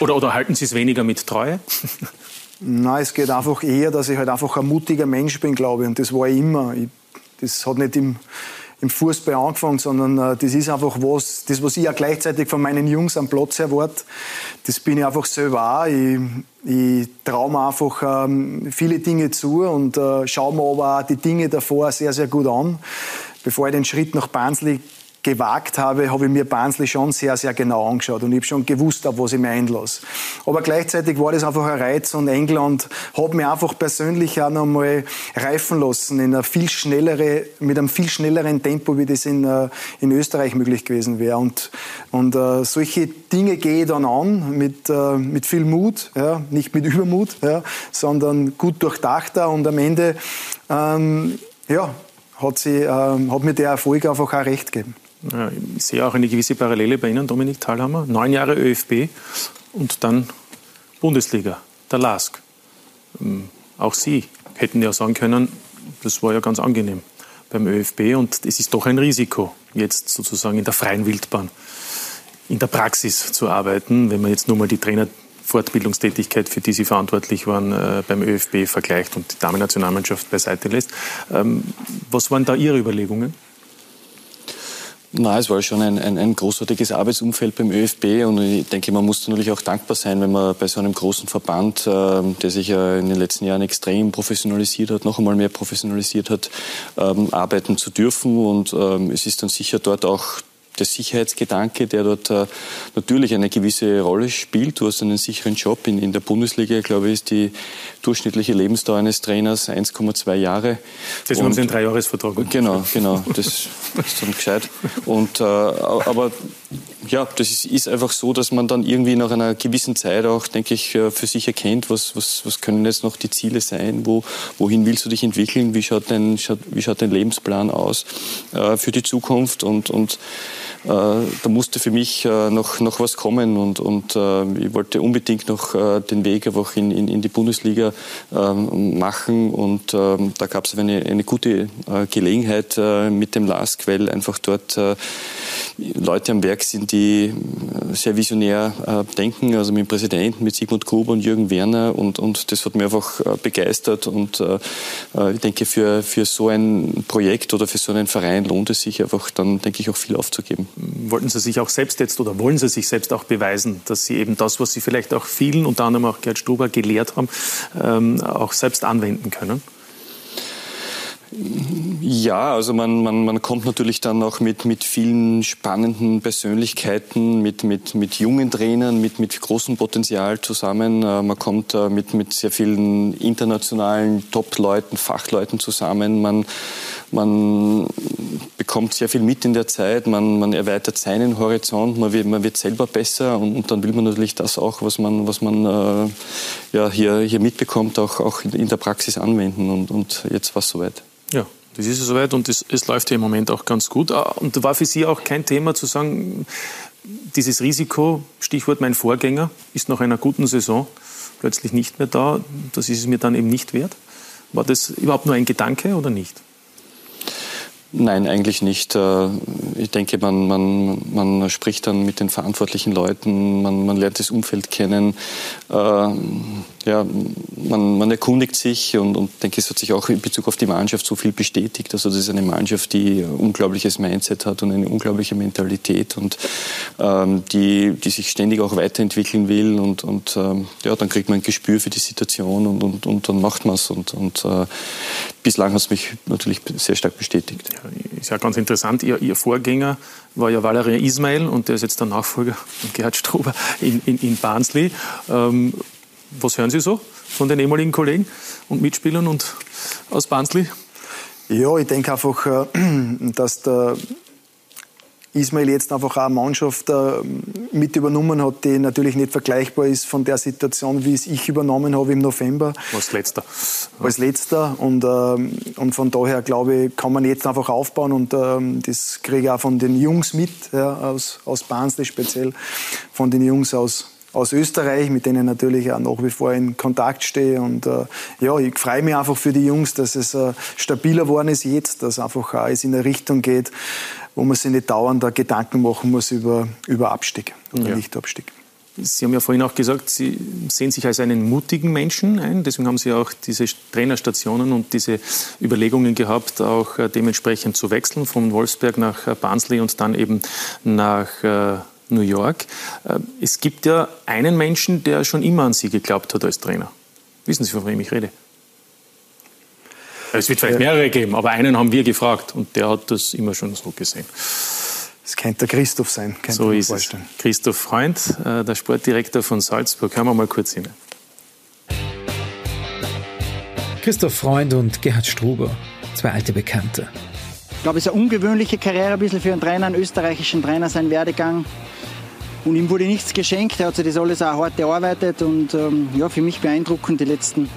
Oder, oder halten Sie es weniger mit Treue? Nein, es geht einfach eher, dass ich halt einfach ein mutiger Mensch bin, glaube ich. Und das war ich immer. Ich, das hat nicht im, im Fußball angefangen, sondern äh, das ist einfach was, das, was ich ja gleichzeitig von meinen Jungs am Platz erwarte, das bin ich einfach selber auch. Ich, ich traue mir einfach ähm, viele Dinge zu und äh, schaue mir aber auch die Dinge davor sehr, sehr gut an. Bevor ich den Schritt nach Barnsley gewagt habe, habe ich mir Barnsley schon sehr, sehr genau angeschaut und ich habe schon gewusst, auf was ich mir einlasse. Aber gleichzeitig war das einfach ein Reiz und England hat mich einfach persönlich auch noch mal reifen lassen in einer viel schnellere, mit einem viel schnelleren Tempo, wie das in, äh, in Österreich möglich gewesen wäre. Und, und uh, solche Dinge gehe ich dann an mit, uh, mit viel Mut, ja, nicht mit Übermut, ja, sondern gut durchdachter und am Ende ähm, ja, hat, sie, ähm, hat mir der Erfolg einfach auch recht gegeben. Ich sehe auch eine gewisse Parallele bei Ihnen, Dominik Thalhammer. Neun Jahre ÖFB und dann Bundesliga, der LASK. Ähm, auch Sie hätten ja sagen können, das war ja ganz angenehm beim ÖFB und es ist doch ein Risiko, jetzt sozusagen in der freien Wildbahn, in der Praxis zu arbeiten, wenn man jetzt nur mal die Trainerfortbildungstätigkeit, für die Sie verantwortlich waren, äh, beim ÖFB vergleicht und die Damen-Nationalmannschaft beiseite lässt. Ähm, was waren da Ihre Überlegungen? Na, es war schon ein, ein, ein, großartiges Arbeitsumfeld beim ÖFB und ich denke, man muss natürlich auch dankbar sein, wenn man bei so einem großen Verband, äh, der sich ja in den letzten Jahren extrem professionalisiert hat, noch einmal mehr professionalisiert hat, ähm, arbeiten zu dürfen. Und ähm, es ist dann sicher dort auch der Sicherheitsgedanke, der dort äh, natürlich eine gewisse Rolle spielt. Du hast einen sicheren Job. In, in der Bundesliga, glaube ich, ist die durchschnittliche Lebensdauer eines Trainers 1,2 Jahre. Das haben Sie einen Dreijahresvertrag. Genau, genau. Das ist dann gescheit. Und, äh, aber ja, das ist, ist, einfach so, dass man dann irgendwie nach einer gewissen Zeit auch, denke ich, äh, für sich erkennt, was, was, was können jetzt noch die Ziele sein, wo, wohin willst du dich entwickeln, wie schaut dein, wie schaut dein Lebensplan aus äh, für die Zukunft und, und da musste für mich äh, noch, noch was kommen und, und äh, ich wollte unbedingt noch den Weg einfach in, in, in die Bundesliga ähm, machen und ähm, da gab es eine, eine gute Gelegenheit mit dem LASK, weil einfach dort Leute am Werk sind, die sehr visionär denken, also mit dem Präsidenten, mit Sigmund Gruber und Jürgen Werner und, und das hat mich einfach begeistert und ich denke, für, für so ein Projekt oder für so einen Verein lohnt es sich einfach dann, denke ich, auch viel aufzugeben wollten Sie sich auch selbst jetzt oder wollen Sie sich selbst auch beweisen, dass Sie eben das, was Sie vielleicht auch vielen, unter anderem auch Gerd Stuber, gelehrt haben, ähm, auch selbst anwenden können? Ja, also man, man, man kommt natürlich dann auch mit, mit vielen spannenden Persönlichkeiten, mit, mit, mit jungen Trainern, mit, mit großem Potenzial zusammen. Äh, man kommt äh, mit, mit sehr vielen internationalen Top-Leuten, Fachleuten zusammen. Man, man bekommt sehr viel mit in der Zeit, man, man erweitert seinen Horizont, man wird, man wird selber besser und, und, dann will man natürlich das auch, was man, was man äh, ja, hier, hier mitbekommt, auch, auch in der Praxis anwenden und, und jetzt war es soweit. Ja, das ist ja soweit und es, es läuft ja im Moment auch ganz gut. Ah, und war für Sie auch kein Thema zu sagen, dieses Risiko, Stichwort mein Vorgänger, ist nach einer guten Saison plötzlich nicht mehr da. Das ist es mir dann eben nicht wert. War das überhaupt nur ein Gedanke oder nicht? Nein, eigentlich nicht. Äh, ich denke, man, man, man spricht dann mit den verantwortlichen Leuten, man, man lernt das Umfeld kennen, äh, ja, man, man erkundigt sich und, und denke, es hat sich auch in Bezug auf die Mannschaft so viel bestätigt. Also das ist eine Mannschaft, die ein unglaubliches Mindset hat und eine unglaubliche Mentalität und ähm, die, die sich ständig auch weiterentwickeln will und, und ähm, ja, dann kriegt man ein Gespür für die Situation und, und, und dann macht man es und, und äh, bislang hat es mich natürlich sehr stark bestätigt. Ist ja ganz interessant. Ihr, Ihr Vorgänger war ja Valerie Ismail und der ist jetzt der Nachfolger von Gerhard Struber in, in, in Barnsley. Ähm, was hören Sie so von den ehemaligen Kollegen und Mitspielern und aus Barnsley? Ja, ich denke einfach, äh, dass der Ismail jetzt einfach auch eine Mannschaft äh, mit übernommen hat, die natürlich nicht vergleichbar ist von der Situation, wie es ich übernommen habe im November. Als letzter. Als letzter. Und, ähm, und von daher, glaube ich, kann man jetzt einfach aufbauen und ähm, das kriege ich auch von den Jungs mit, ja, aus, aus Barnsley speziell, von den Jungs aus, aus Österreich, mit denen natürlich auch nach wie vor in Kontakt stehe. Und äh, ja, ich freue mich einfach für die Jungs, dass es äh, stabiler geworden ist jetzt, dass einfach alles in eine Richtung geht, wo man sich nicht dauernd Gedanken machen muss über, über Abstieg oder ja. Nicht-Abstieg. Sie haben ja vorhin auch gesagt, Sie sehen sich als einen mutigen Menschen ein. Deswegen haben Sie auch diese Trainerstationen und diese Überlegungen gehabt, auch äh, dementsprechend zu wechseln von Wolfsberg nach äh, Barnsley und dann eben nach äh, New York. Es gibt ja einen Menschen, der schon immer an Sie geglaubt hat als Trainer. Wissen Sie, von wem ich rede? Es wird vielleicht mehrere geben, aber einen haben wir gefragt und der hat das immer schon so gesehen. Das könnte der Christoph sein. So ist vorstellen. es. Christoph Freund, äh, der Sportdirektor von Salzburg. Hören wir mal kurz hin. Christoph Freund und Gerhard Struber, zwei alte Bekannte. Ich glaube, es ist eine ungewöhnliche Karriere ein bisschen für einen Trainer, einen österreichischen Trainer, sein Werdegang. Und ihm wurde nichts geschenkt, er hat sich das alles auch hart erarbeitet und ähm, ja, für mich beeindruckend die letzten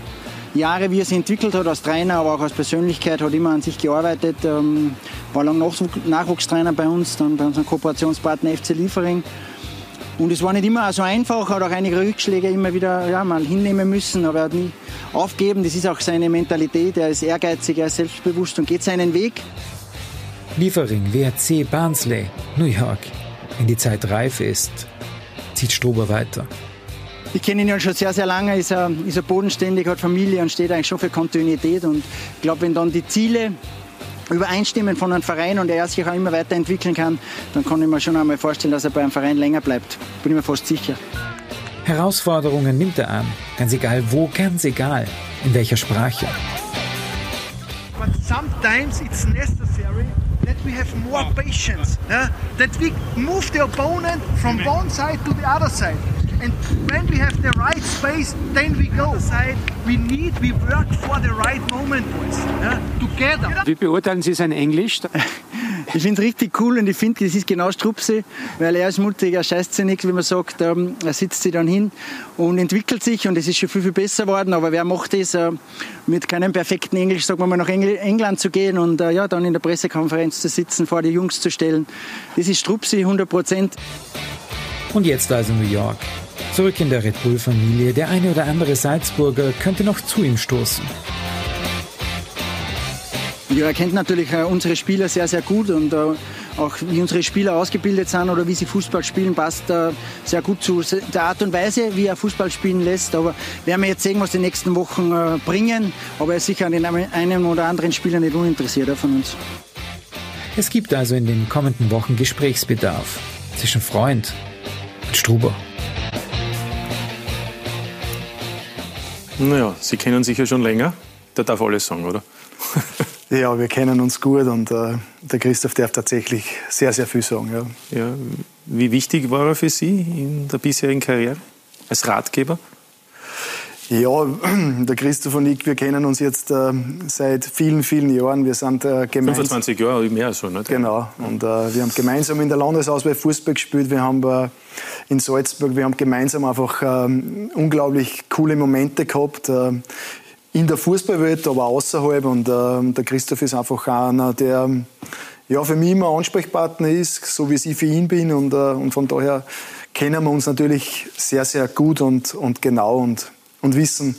Jahre, wie er sich entwickelt hat als Trainer, aber auch als Persönlichkeit, hat immer an sich gearbeitet. Ähm, war lang Nachwuchstrainer bei uns, dann bei unserem Kooperationspartner FC Liefering. Und es war nicht immer so einfach, hat auch einige Rückschläge immer wieder ja, mal hinnehmen müssen, aber er hat nie aufgeben. Das ist auch seine Mentalität. Er ist ehrgeizig, er ist selbstbewusst und geht seinen Weg. Liefering, WRC Barnsley, New York. Wenn die Zeit reif ist, zieht Strober weiter. Ich kenne ihn ja schon sehr, sehr lange, ist er, ist er bodenständig, hat Familie und steht eigentlich schon für Kontinuität. Und ich glaube, wenn dann die Ziele übereinstimmen von einem Verein und er sich auch immer weiterentwickeln kann, dann kann ich mir schon einmal vorstellen, dass er bei einem Verein länger bleibt. Bin ich mir fast sicher. Herausforderungen nimmt er an. Ganz egal wo, ganz egal in welcher Sprache. But sometimes it's necessary that we have more patience, yeah? that we move the opponent from one side to the other side. And when we have the right space, then we go. We need, we work for the right moment, boys. Yeah? Together. Wie beurteilen Sie sein Englisch? Ich finde es richtig cool und ich finde, das ist genau Strupse, weil er ist mutig, er scheißt sich nichts, wie man sagt. Ähm, er sitzt sich dann hin und entwickelt sich und es ist schon viel, viel besser geworden. Aber wer macht das äh, mit keinem perfekten Englisch, sagen wir mal, nach England zu gehen und äh, ja, dann in der Pressekonferenz zu sitzen, vor die Jungs zu stellen? Das ist Strupse 100 Prozent. Und jetzt also New York. Zurück in der Red Bull-Familie, der eine oder andere Salzburger könnte noch zu ihm stoßen. Er kennt natürlich äh, unsere Spieler sehr, sehr gut und äh, auch wie unsere Spieler ausgebildet sind oder wie sie Fußball spielen, passt äh, sehr gut zu der Art und Weise, wie er Fußball spielen lässt. Aber werden wir jetzt sehen, was die nächsten Wochen bringen. Aber er ist sicher an den einen oder anderen Spieler nicht uninteressiert von uns. Es gibt also in den kommenden Wochen Gesprächsbedarf zwischen Freund und Struber. Naja, Sie kennen sich ja schon länger. Der darf alles sagen, oder? ja, wir kennen uns gut und äh, der Christoph darf tatsächlich sehr, sehr viel sagen. Ja. ja. Wie wichtig war er für Sie in der bisherigen Karriere als Ratgeber? Ja, der Christoph und ich, wir kennen uns jetzt äh, seit vielen, vielen Jahren. Wir sind äh, gemeinsam. 25 Jahre, mehr schon, nicht? Genau. Und äh, wir haben gemeinsam in der Landesauswahl Fußball gespielt. Wir haben äh, in Salzburg, wir haben gemeinsam einfach ähm, unglaublich coole Momente gehabt. Äh, in der Fußballwelt, aber außerhalb. Und äh, der Christoph ist einfach einer, der ja, für mich immer Ansprechpartner ist, so wie ich für ihn bin. Und, äh, und von daher kennen wir uns natürlich sehr, sehr gut und, und genau und, und wissen,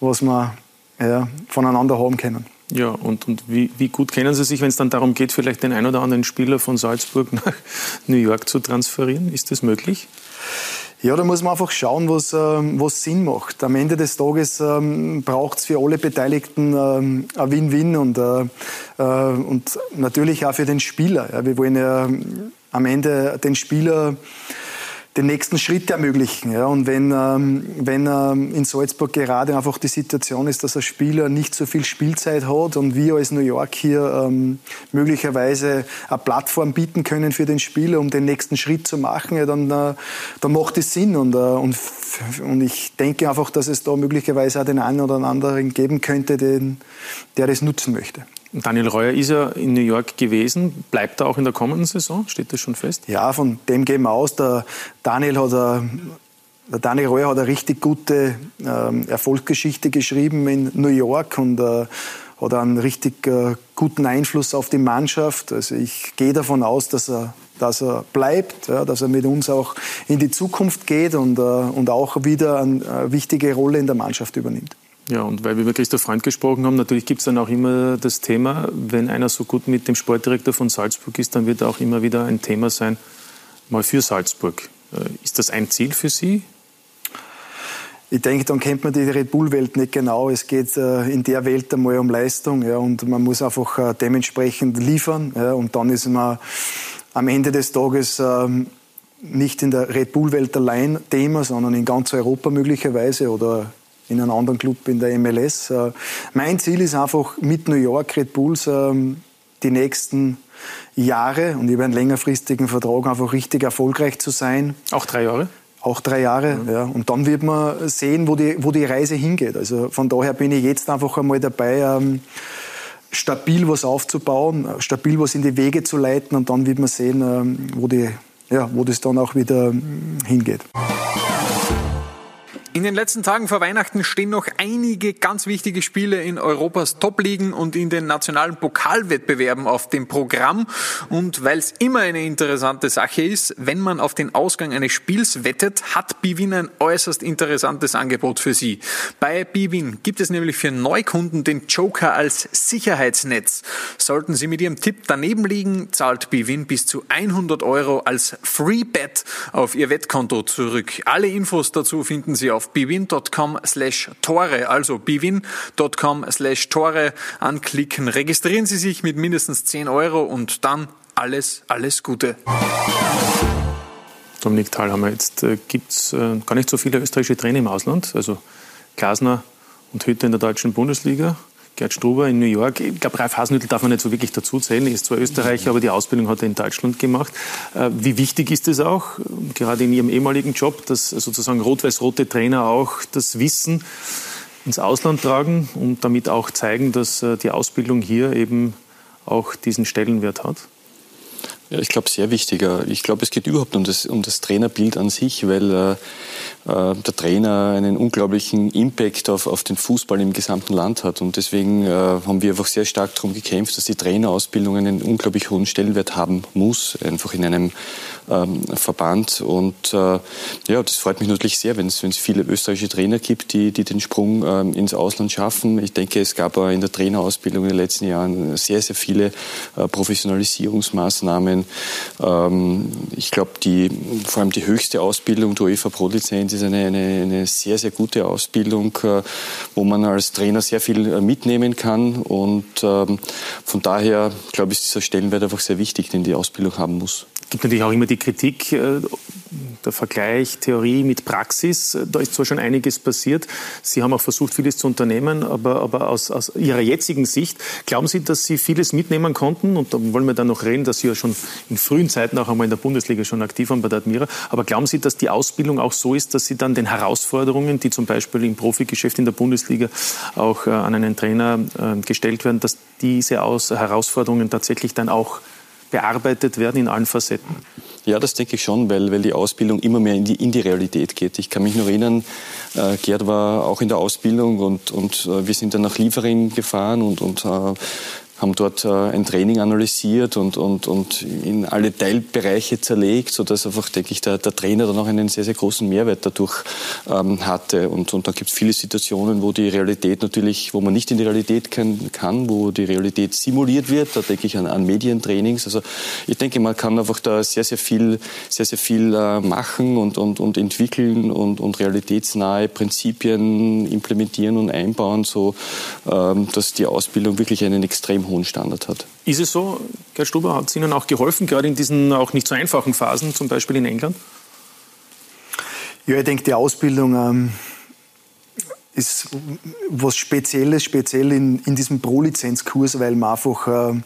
was wir ja, voneinander haben können. Ja, und, und wie, wie gut kennen Sie sich, wenn es dann darum geht, vielleicht den ein oder anderen Spieler von Salzburg nach New York zu transferieren? Ist das möglich? Ja, da muss man einfach schauen, was, ähm, was Sinn macht. Am Ende des Tages ähm, braucht es für alle Beteiligten ähm, ein Win-Win und, äh, äh, und natürlich auch für den Spieler. Ja, wir wollen ja am Ende den Spieler den nächsten Schritt ermöglichen. Ja. Und wenn, ähm, wenn ähm, in Salzburg gerade einfach die Situation ist, dass ein Spieler nicht so viel Spielzeit hat und wir als New York hier ähm, möglicherweise eine Plattform bieten können für den Spieler, um den nächsten Schritt zu machen, ja, dann, äh, dann macht es Sinn. Und, äh, und, und ich denke einfach, dass es da möglicherweise auch den einen oder anderen geben könnte, den, der das nutzen möchte. Daniel Reuer ist ja in New York gewesen. Bleibt er auch in der kommenden Saison? Steht das schon fest? Ja, von dem gehen wir aus. Der Daniel hat eine, der Daniel Reuer hat eine richtig gute ähm, Erfolgsgeschichte geschrieben in New York und äh, hat einen richtig äh, guten Einfluss auf die Mannschaft. Also ich gehe davon aus, dass er, dass er bleibt, ja, dass er mit uns auch in die Zukunft geht und, äh, und auch wieder eine wichtige Rolle in der Mannschaft übernimmt. Ja, und weil wir über Christoph Freund gesprochen haben, natürlich gibt es dann auch immer das Thema, wenn einer so gut mit dem Sportdirektor von Salzburg ist, dann wird auch immer wieder ein Thema sein, mal für Salzburg. Äh, ist das ein Ziel für Sie? Ich denke, dann kennt man die Red Bull-Welt nicht genau. Es geht äh, in der Welt einmal um Leistung ja, und man muss einfach äh, dementsprechend liefern. Ja, und dann ist man am Ende des Tages ähm, nicht in der Red Bull-Welt allein Thema, sondern in ganz Europa möglicherweise oder in einem anderen Club in der MLS. Äh, mein Ziel ist einfach mit New York Red Bulls ähm, die nächsten Jahre und über einen längerfristigen Vertrag einfach richtig erfolgreich zu sein. Auch drei Jahre? Auch drei Jahre, mhm. ja. Und dann wird man sehen, wo die, wo die Reise hingeht. Also von daher bin ich jetzt einfach einmal dabei, ähm, stabil was aufzubauen, stabil was in die Wege zu leiten und dann wird man sehen, ähm, wo, die, ja, wo das dann auch wieder hingeht. In den letzten Tagen vor Weihnachten stehen noch einige ganz wichtige Spiele in Europas Top-Ligen und in den nationalen Pokalwettbewerben auf dem Programm. Und weil es immer eine interessante Sache ist, wenn man auf den Ausgang eines Spiels wettet, hat Bwin ein äußerst interessantes Angebot für Sie. Bei Bwin gibt es nämlich für Neukunden den Joker als Sicherheitsnetz. Sollten Sie mit Ihrem Tipp daneben liegen, zahlt Bwin bis zu 100 Euro als Free Bet auf Ihr Wettkonto zurück. Alle Infos dazu finden Sie auf auf bwin.com slash Tore, also bwin.com slash Tore anklicken. Registrieren Sie sich mit mindestens 10 Euro und dann alles, alles Gute. Dominik Thalhammer, jetzt äh, gibt es äh, gar nicht so viele österreichische Trainer im Ausland. Also Glasner und Hütte in der deutschen Bundesliga. Gerd Struber in New York. Ich glaube, Ralf Hasenhüttl darf man nicht so wirklich dazu zählen. Er ist zwar Österreicher, aber die Ausbildung hat er in Deutschland gemacht. Äh, wie wichtig ist es auch, gerade in Ihrem ehemaligen Job, dass sozusagen rot-weiß-rote Trainer auch das Wissen ins Ausland tragen und damit auch zeigen, dass äh, die Ausbildung hier eben auch diesen Stellenwert hat? Ja, ich glaube, sehr wichtiger. Ich glaube, es geht überhaupt um das, um das Trainerbild an sich, weil äh, äh, der Trainer einen unglaublichen Impact auf, auf den Fußball im gesamten Land hat. Und deswegen äh, haben wir einfach sehr stark darum gekämpft, dass die Trainerausbildung einen unglaublich hohen Stellenwert haben muss, einfach in einem ähm, Verband. Und äh, ja, das freut mich natürlich sehr, wenn es viele österreichische Trainer gibt, die, die den Sprung ähm, ins Ausland schaffen. Ich denke, es gab in der Trainerausbildung in den letzten Jahren sehr, sehr viele äh, Professionalisierungsmaßnahmen. Ähm, ich glaube, die, vor allem die höchste Ausbildung der UEFA Pro-Lizenz ist eine, eine, eine, sehr, sehr gute Ausbildung, äh, wo man als Trainer sehr viel äh, mitnehmen kann. Und ähm, von daher, glaube ich, ist dieser Stellenwert einfach sehr wichtig, den die Ausbildung haben muss gibt natürlich auch immer die Kritik, äh, der Vergleich Theorie mit Praxis. Da ist zwar schon einiges passiert. Sie haben auch versucht, vieles zu unternehmen, aber, aber aus, aus Ihrer jetzigen Sicht, glauben Sie, dass Sie vieles mitnehmen konnten? Und da wollen wir dann noch reden, dass Sie ja schon in frühen Zeiten auch einmal in der Bundesliga schon aktiv waren bei der Admira. Aber glauben Sie, dass die Ausbildung auch so ist, dass Sie dann den Herausforderungen, die zum Beispiel im Profigeschäft in der Bundesliga auch äh, an einen Trainer äh, gestellt werden, dass diese Herausforderungen tatsächlich dann auch bearbeitet werden in allen Facetten? Ja, das denke ich schon, weil, weil die Ausbildung immer mehr in die, in die Realität geht. Ich kann mich nur erinnern, äh, Gerd war auch in der Ausbildung und, und äh, wir sind dann nach Liefering gefahren und, und äh, haben dort äh, ein Training analysiert und, und, und in alle Teilbereiche zerlegt, sodass einfach, denke ich, der, der Trainer dann auch einen sehr, sehr großen Mehrwert dadurch ähm, hatte. Und, und da gibt es viele Situationen, wo die Realität natürlich, wo man nicht in die Realität kann, kann, wo die Realität simuliert wird. Da denke ich an, an Medientrainings. Also ich denke, man kann einfach da sehr, sehr viel, sehr, sehr viel äh, machen und, und, und entwickeln und, und realitätsnahe Prinzipien implementieren und einbauen, so ähm, dass die Ausbildung wirklich einen extrem hohen Standard hat. Ist es so, Gerd Stuber, hat es Ihnen auch geholfen, gerade in diesen auch nicht so einfachen Phasen, zum Beispiel in England? Ja, ich denke, die Ausbildung ähm, ist was Spezielles, speziell in, in diesem Pro-Lizenz-Kurs, weil man einfach äh,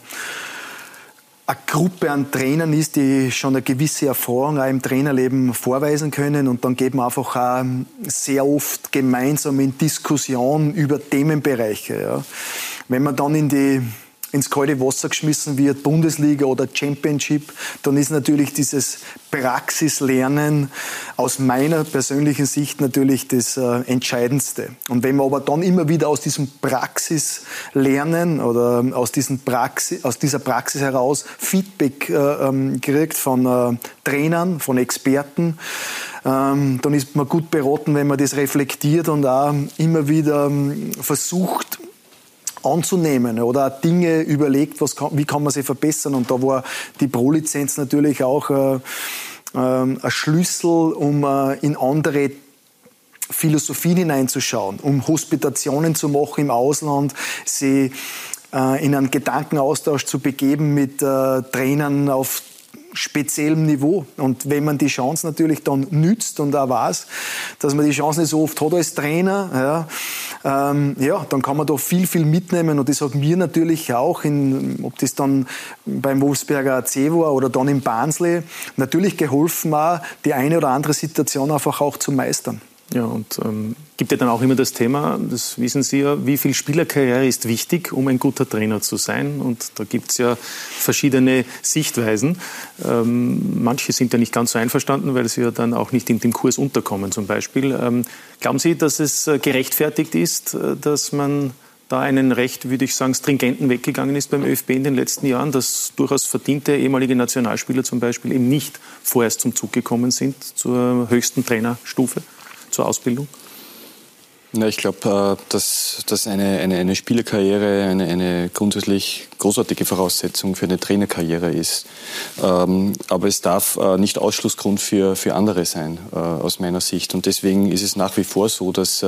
eine Gruppe an Trainern ist, die schon eine gewisse Erfahrung auch im Trainerleben vorweisen können und dann geht man einfach auch sehr oft gemeinsam in Diskussion über Themenbereiche. Ja. Wenn man dann in die ins kalte Wasser geschmissen wird, Bundesliga oder Championship, dann ist natürlich dieses Praxislernen aus meiner persönlichen Sicht natürlich das äh, Entscheidendste. Und wenn man aber dann immer wieder aus diesem Praxislernen oder aus, diesen Praxis, aus dieser Praxis heraus Feedback äh, ähm, kriegt von äh, Trainern, von Experten, ähm, dann ist man gut beraten, wenn man das reflektiert und auch immer wieder ähm, versucht, anzunehmen oder Dinge überlegt, was kann, wie kann man sie verbessern. Und da war die Pro-Lizenz natürlich auch äh, äh, ein Schlüssel, um äh, in andere Philosophien hineinzuschauen, um Hospitationen zu machen im Ausland, sie äh, in einen Gedankenaustausch zu begeben mit äh, Trainern auf speziellem Niveau. Und wenn man die Chance natürlich dann nützt und auch weiß, dass man die Chance nicht so oft hat als Trainer, ja, ähm, ja, dann kann man da viel, viel mitnehmen. Und das hat mir natürlich auch, in, ob das dann beim Wolfsberger AC war oder dann im Barnsley, natürlich geholfen, auch die eine oder andere Situation einfach auch zu meistern. Ja, und ähm, gibt ja dann auch immer das Thema, das wissen Sie ja, wie viel Spielerkarriere ist wichtig, um ein guter Trainer zu sein. Und da gibt es ja verschiedene Sichtweisen. Ähm, manche sind ja nicht ganz so einverstanden, weil sie ja dann auch nicht in dem Kurs unterkommen zum Beispiel. Ähm, glauben Sie, dass es äh, gerechtfertigt ist, äh, dass man da einen recht, würde ich sagen, stringenten Weg gegangen ist beim ÖFB in den letzten Jahren, dass durchaus verdiente ehemalige Nationalspieler zum Beispiel eben nicht vorerst zum Zug gekommen sind zur höchsten Trainerstufe? Zur Ausbildung? Ja, ich glaube, äh, dass, dass eine, eine, eine Spielerkarriere eine, eine grundsätzlich großartige Voraussetzung für eine Trainerkarriere ist. Ähm, aber es darf äh, nicht Ausschlussgrund für, für andere sein, äh, aus meiner Sicht. Und deswegen ist es nach wie vor so, dass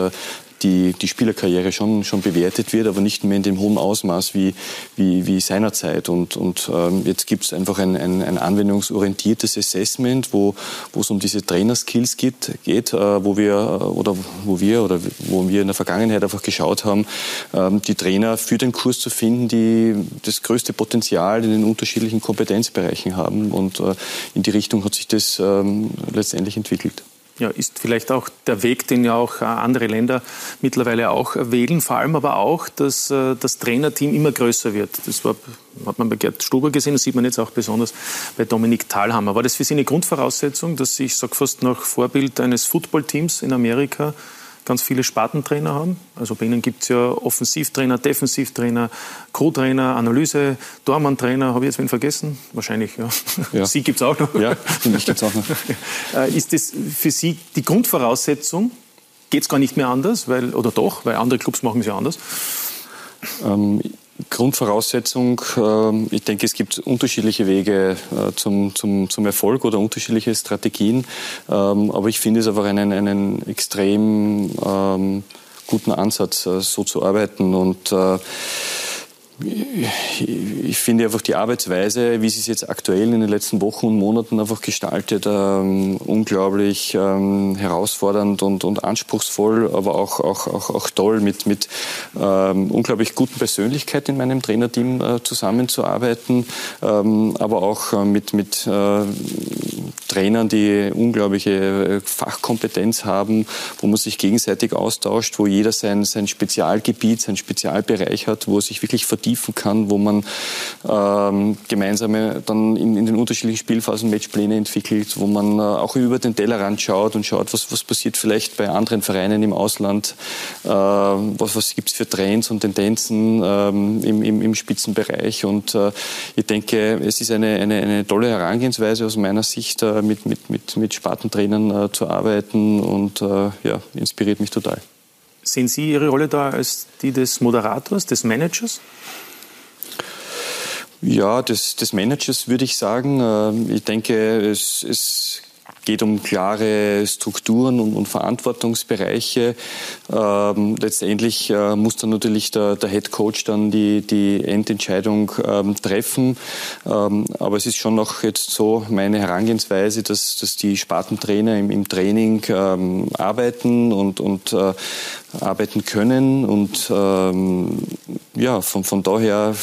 die, die Spielerkarriere schon, schon bewertet wird, aber nicht mehr in dem hohen Ausmaß wie, wie, wie seinerzeit. Und, und ähm, jetzt gibt es einfach ein, ein, ein anwendungsorientiertes Assessment, wo es um diese Trainerskills geht, geht äh, wo wir oder wo wir oder wo wir in der Vergangenheit einfach geschaut haben, ähm, die Trainer für den Kurs zu finden, die das größte Potenzial in den unterschiedlichen Kompetenzbereichen haben. Und äh, in die Richtung hat sich das ähm, letztendlich entwickelt ja, ist vielleicht auch der Weg, den ja auch äh, andere Länder mittlerweile auch wählen, vor allem aber auch, dass äh, das Trainerteam immer größer wird. Das war, hat man bei Gerd Stuber gesehen, das sieht man jetzt auch besonders bei Dominik Thalhammer. War das für Sie eine Grundvoraussetzung, dass ich sage fast nach Vorbild eines Footballteams in Amerika ganz viele Spartentrainer haben. Also bei Ihnen gibt es ja Offensivtrainer, Defensivtrainer, Co-Trainer, Analyse, Dormann-Trainer. Habe ich jetzt wen vergessen? Wahrscheinlich, ja. ja. Sie gibt es auch noch. Ja, mich gibt es auch noch. Äh, ist das für Sie die Grundvoraussetzung? Geht es gar nicht mehr anders? Weil, oder doch? Weil andere Clubs machen es ja anders. Ähm, Grundvoraussetzung, ähm, ich denke, es gibt unterschiedliche Wege äh, zum, zum, zum Erfolg oder unterschiedliche Strategien. Ähm, aber ich finde es einfach einen, einen extrem ähm, guten Ansatz, äh, so zu arbeiten. Und äh, ich finde einfach die Arbeitsweise, wie sie es jetzt aktuell in den letzten Wochen und Monaten einfach gestaltet, ähm, unglaublich ähm, herausfordernd und, und anspruchsvoll, aber auch, auch, auch, auch toll mit, mit ähm, unglaublich guten Persönlichkeit in meinem Trainerteam äh, zusammenzuarbeiten, ähm, aber auch äh, mit, mit äh, Trainern, die unglaubliche Fachkompetenz haben, wo man sich gegenseitig austauscht, wo jeder sein, sein Spezialgebiet, sein Spezialbereich hat, wo sich wirklich vertiefen kann, wo man ähm, gemeinsame dann in, in, den unterschiedlichen Spielphasen Matchpläne entwickelt, wo man äh, auch über den Tellerrand schaut und schaut, was, was passiert vielleicht bei anderen Vereinen im Ausland, äh, was, was gibt es für Trends und Tendenzen ähm, im, im, im, Spitzenbereich. Und äh, ich denke, es ist eine, eine, eine tolle Herangehensweise aus meiner Sicht, äh, mit, mit, mit, mit Spartentrainern äh, zu arbeiten und äh, ja, inspiriert mich total. Sehen Sie Ihre Rolle da als die des Moderators, des Managers? Ja, des, des Managers würde ich sagen. Ähm, ich denke, es, es geht um klare Strukturen und, und Verantwortungsbereiche. Ähm, letztendlich äh, muss dann natürlich der, der Head Coach dann die, die Endentscheidung ähm, treffen. Ähm, aber es ist schon noch jetzt so meine Herangehensweise, dass, dass die Spartentrainer im, im Training ähm, arbeiten und, und äh, arbeiten können. Und ähm, ja, von, von daher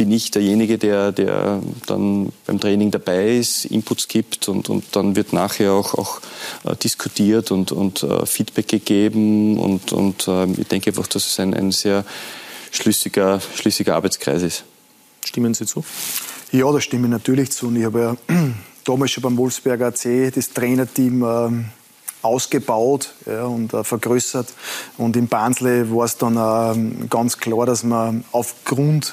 bin ich derjenige, der, der dann beim Training dabei ist, Inputs gibt und, und dann wird nachher auch, auch äh, diskutiert und, und uh, Feedback gegeben und, und uh, ich denke einfach, dass es ein, ein sehr schlüssiger, schlüssiger Arbeitskreis ist. Stimmen Sie zu? Ja, da stimme ich natürlich zu. Und ich habe ja damals schon beim Wolfsberger AC das Trainerteam ähm, ausgebaut ja, und äh, vergrößert. Und in Barnsley war es dann äh, ganz klar, dass man aufgrund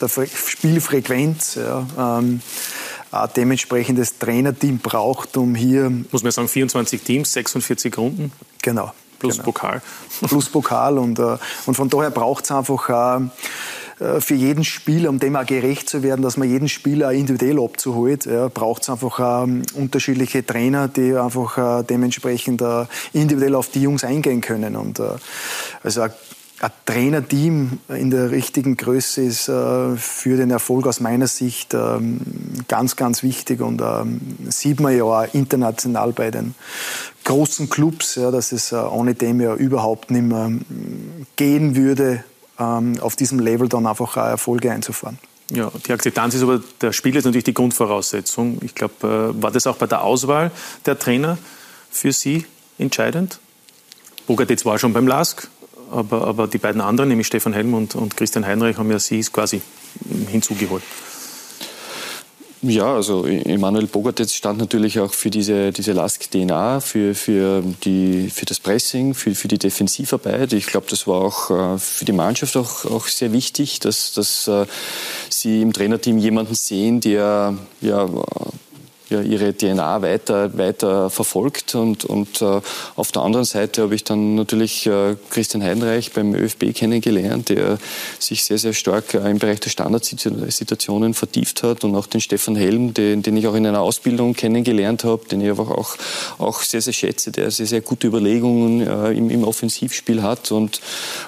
der Spielfrequenz ja, ähm, ein dementsprechendes Trainerteam braucht, um hier. Muss man sagen, 24 Teams, 46 Runden? Genau. Plus genau. Pokal. Plus Pokal. Und, äh, und von daher braucht es einfach äh, für jeden Spieler, um dem auch gerecht zu werden, dass man jeden Spieler individuell abzuholt, ja, braucht es einfach äh, unterschiedliche Trainer, die einfach äh, dementsprechend äh, individuell auf die Jungs eingehen können. Und äh, also ein Trainerteam in der richtigen Größe ist äh, für den Erfolg aus meiner Sicht ähm, ganz, ganz wichtig und ähm, sieht man ja auch international bei den großen Clubs, dass es äh, ohne dem ja überhaupt nicht mehr ähm, gehen würde, ähm, auf diesem Level dann einfach Erfolge einzufahren. Ja, die Akzeptanz ist aber, der Spieler ist natürlich die Grundvoraussetzung. Ich glaube, äh, war das auch bei der Auswahl der Trainer für Sie entscheidend? Bogart jetzt war schon beim LASK, aber, aber die beiden anderen, nämlich Stefan Helm und, und Christian Heinrich, haben ja sie quasi hinzugeholt. Ja, also Emanuel Bogartetz stand natürlich auch für diese, diese Lask-DNA, für, für, die, für das Pressing, für, für die Defensivarbeit. Ich glaube, das war auch äh, für die Mannschaft auch, auch sehr wichtig, dass, dass äh, sie im Trainerteam jemanden sehen, der ja, ja, ihre DNA weiter, weiter verfolgt. Und, und äh, auf der anderen Seite habe ich dann natürlich äh, Christian Heinreich beim ÖFB kennengelernt, der sich sehr, sehr stark äh, im Bereich der Standardsituationen vertieft hat. Und auch den Stefan Helm, den, den ich auch in einer Ausbildung kennengelernt habe, den ich einfach auch, auch sehr, sehr schätze, der sehr, sehr gute Überlegungen äh, im, im Offensivspiel hat. Und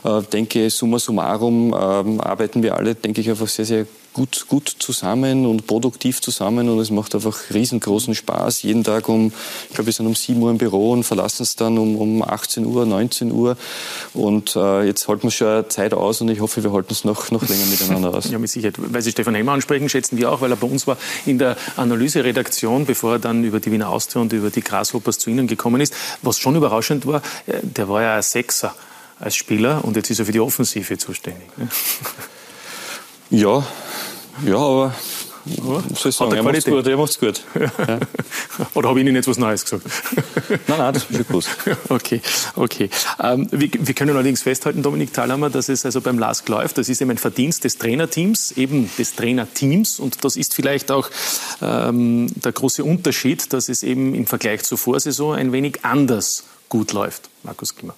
äh, denke, summa summarum ähm, arbeiten wir alle, denke ich, einfach sehr, sehr gut, gut zusammen und produktiv zusammen und es macht einfach riesengroßen Spaß. Jeden Tag um, ich glaube, wir sind um 7 Uhr im Büro und verlassen es dann um, um 18 Uhr, 19 Uhr und äh, jetzt halten wir schon Zeit aus und ich hoffe, wir halten es noch, noch länger miteinander aus. Ja, mit Sicherheit. Weil Sie Stefan Hemmer ansprechen, schätzen wir auch, weil er bei uns war in der Analyseredaktion, bevor er dann über die Wiener Austria und über die Grasshoppers zu Ihnen gekommen ist. Was schon überraschend war, äh, der war ja ein Sechser als Spieler und jetzt ist er für die Offensive zuständig. Ja, ja, aber was soll ich sagen, er macht's gut. Er macht's gut. Ja. Oder habe ich Ihnen jetzt was Neues gesagt? nein, nein, das ist schon gewusst. Okay, okay. Ähm, wir, wir, können allerdings festhalten, Dominik Thalhammer, dass es also beim LASK läuft. Das ist eben ein Verdienst des Trainerteams, eben des Trainerteams. Und das ist vielleicht auch ähm, der große Unterschied, dass es eben im Vergleich zur Vorsaison ein wenig anders gut läuft. Markus Klimmer.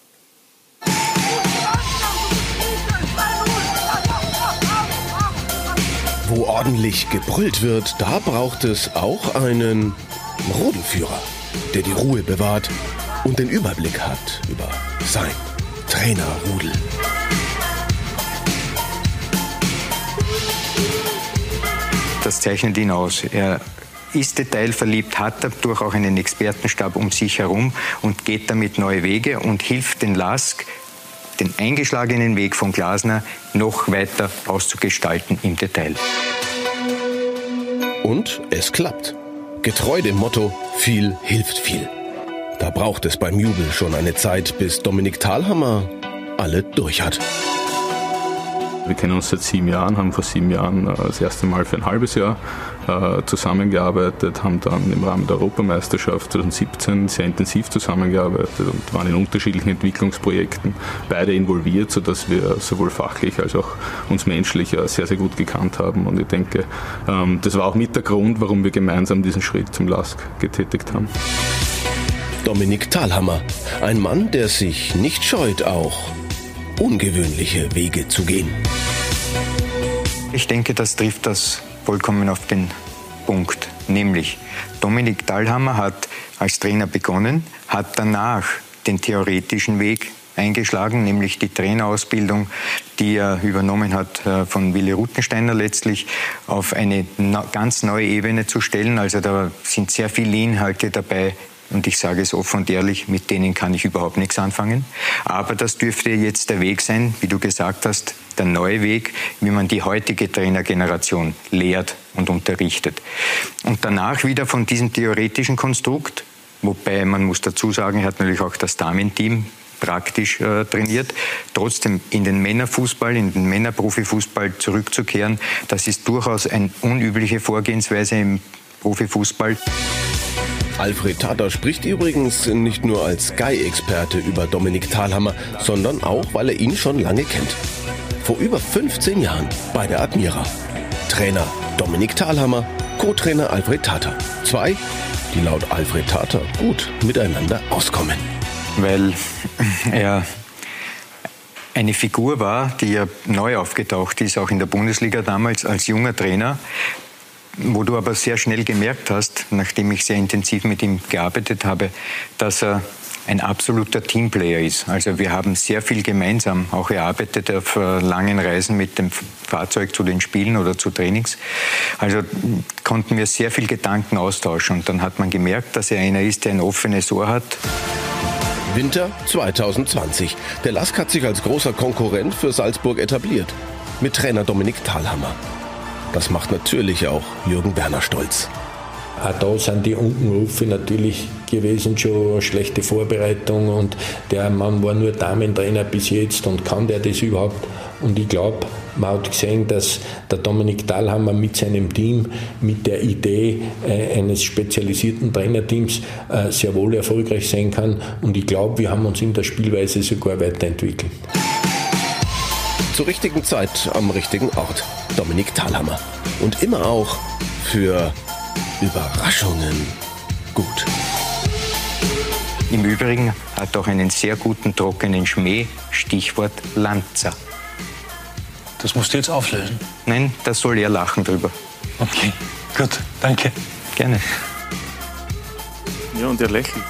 Wo ordentlich gebrüllt wird, da braucht es auch einen Rudelführer, der die Ruhe bewahrt und den Überblick hat über sein Trainerrudel. Das zeichnet ihn aus. Er ist detailverliebt, hat dadurch auch einen Expertenstab um sich herum und geht damit neue Wege und hilft den LASK den eingeschlagenen Weg von Glasner noch weiter auszugestalten im Detail. Und es klappt. Getreu dem Motto, viel hilft viel. Da braucht es beim Jubel schon eine Zeit, bis Dominik Thalhammer alle durch hat. Wir kennen uns seit sieben Jahren, haben vor sieben Jahren äh, das erste Mal für ein halbes Jahr äh, zusammengearbeitet, haben dann im Rahmen der Europameisterschaft 2017 sehr intensiv zusammengearbeitet und waren in unterschiedlichen Entwicklungsprojekten beide involviert, sodass wir sowohl fachlich als auch uns menschlich sehr, sehr gut gekannt haben. Und ich denke, ähm, das war auch mit der Grund, warum wir gemeinsam diesen Schritt zum LASK getätigt haben. Dominik Thalhammer, ein Mann, der sich nicht scheut, auch ungewöhnliche Wege zu gehen. Ich denke, das trifft das vollkommen auf den Punkt. Nämlich, Dominik Dahlhammer hat als Trainer begonnen, hat danach den theoretischen Weg eingeschlagen, nämlich die Trainerausbildung, die er übernommen hat äh, von Willi Ruttensteiner letztlich, auf eine ganz neue Ebene zu stellen. Also da sind sehr viele Inhalte dabei, und ich sage es offen und ehrlich, mit denen kann ich überhaupt nichts anfangen. Aber das dürfte jetzt der Weg sein, wie du gesagt hast, der neue Weg, wie man die heutige Trainergeneration lehrt und unterrichtet. Und danach wieder von diesem theoretischen Konstrukt, wobei man muss dazu sagen, er hat natürlich auch das Damenteam praktisch äh, trainiert, trotzdem in den Männerfußball, in den Männerprofifußball zurückzukehren, das ist durchaus eine unübliche Vorgehensweise im Profifußball. Alfred Tata spricht übrigens nicht nur als Sky-Experte über Dominik Thalhammer, sondern auch, weil er ihn schon lange kennt. Vor über 15 Jahren bei der Admira. Trainer Dominik Thalhammer, Co-Trainer Alfred Tata. Zwei, die laut Alfred Tata gut miteinander auskommen. Weil er eine Figur war, die ja neu aufgetaucht ist, auch in der Bundesliga damals als junger Trainer, wo du aber sehr schnell gemerkt hast, nachdem ich sehr intensiv mit ihm gearbeitet habe, dass er ein absoluter Teamplayer ist. Also wir haben sehr viel gemeinsam auch erarbeitet auf äh, langen Reisen mit dem Fahrzeug zu den Spielen oder zu Trainings. Also konnten wir sehr viel Gedanken austauschen und dann hat man gemerkt, dass er einer ist, der ein offenes Ohr hat. Winter 2020. Der Lask hat sich als großer Konkurrent für Salzburg etabliert. Mit Trainer Dominik Thalhammer. Das macht natürlich auch Jürgen Werner stolz. Auch da sind die Unkenrufe natürlich gewesen, schon eine schlechte Vorbereitung und der Mann war nur Damentrainer bis jetzt und kann der das überhaupt? Und ich glaube, man hat gesehen, dass der Dominik Dahlhammer mit seinem Team, mit der Idee äh, eines spezialisierten Trainerteams äh, sehr wohl erfolgreich sein kann. Und ich glaube, wir haben uns in der Spielweise sogar weiterentwickelt. Zur richtigen Zeit am richtigen Ort. Dominik Thalhammer. Und immer auch für Überraschungen gut. Im Übrigen hat auch einen sehr guten trockenen Schmäh, Stichwort Lanza. Das musst du jetzt auflösen. Nein, das soll er lachen drüber. Okay, gut, danke. Gerne. Ja, und er lächelt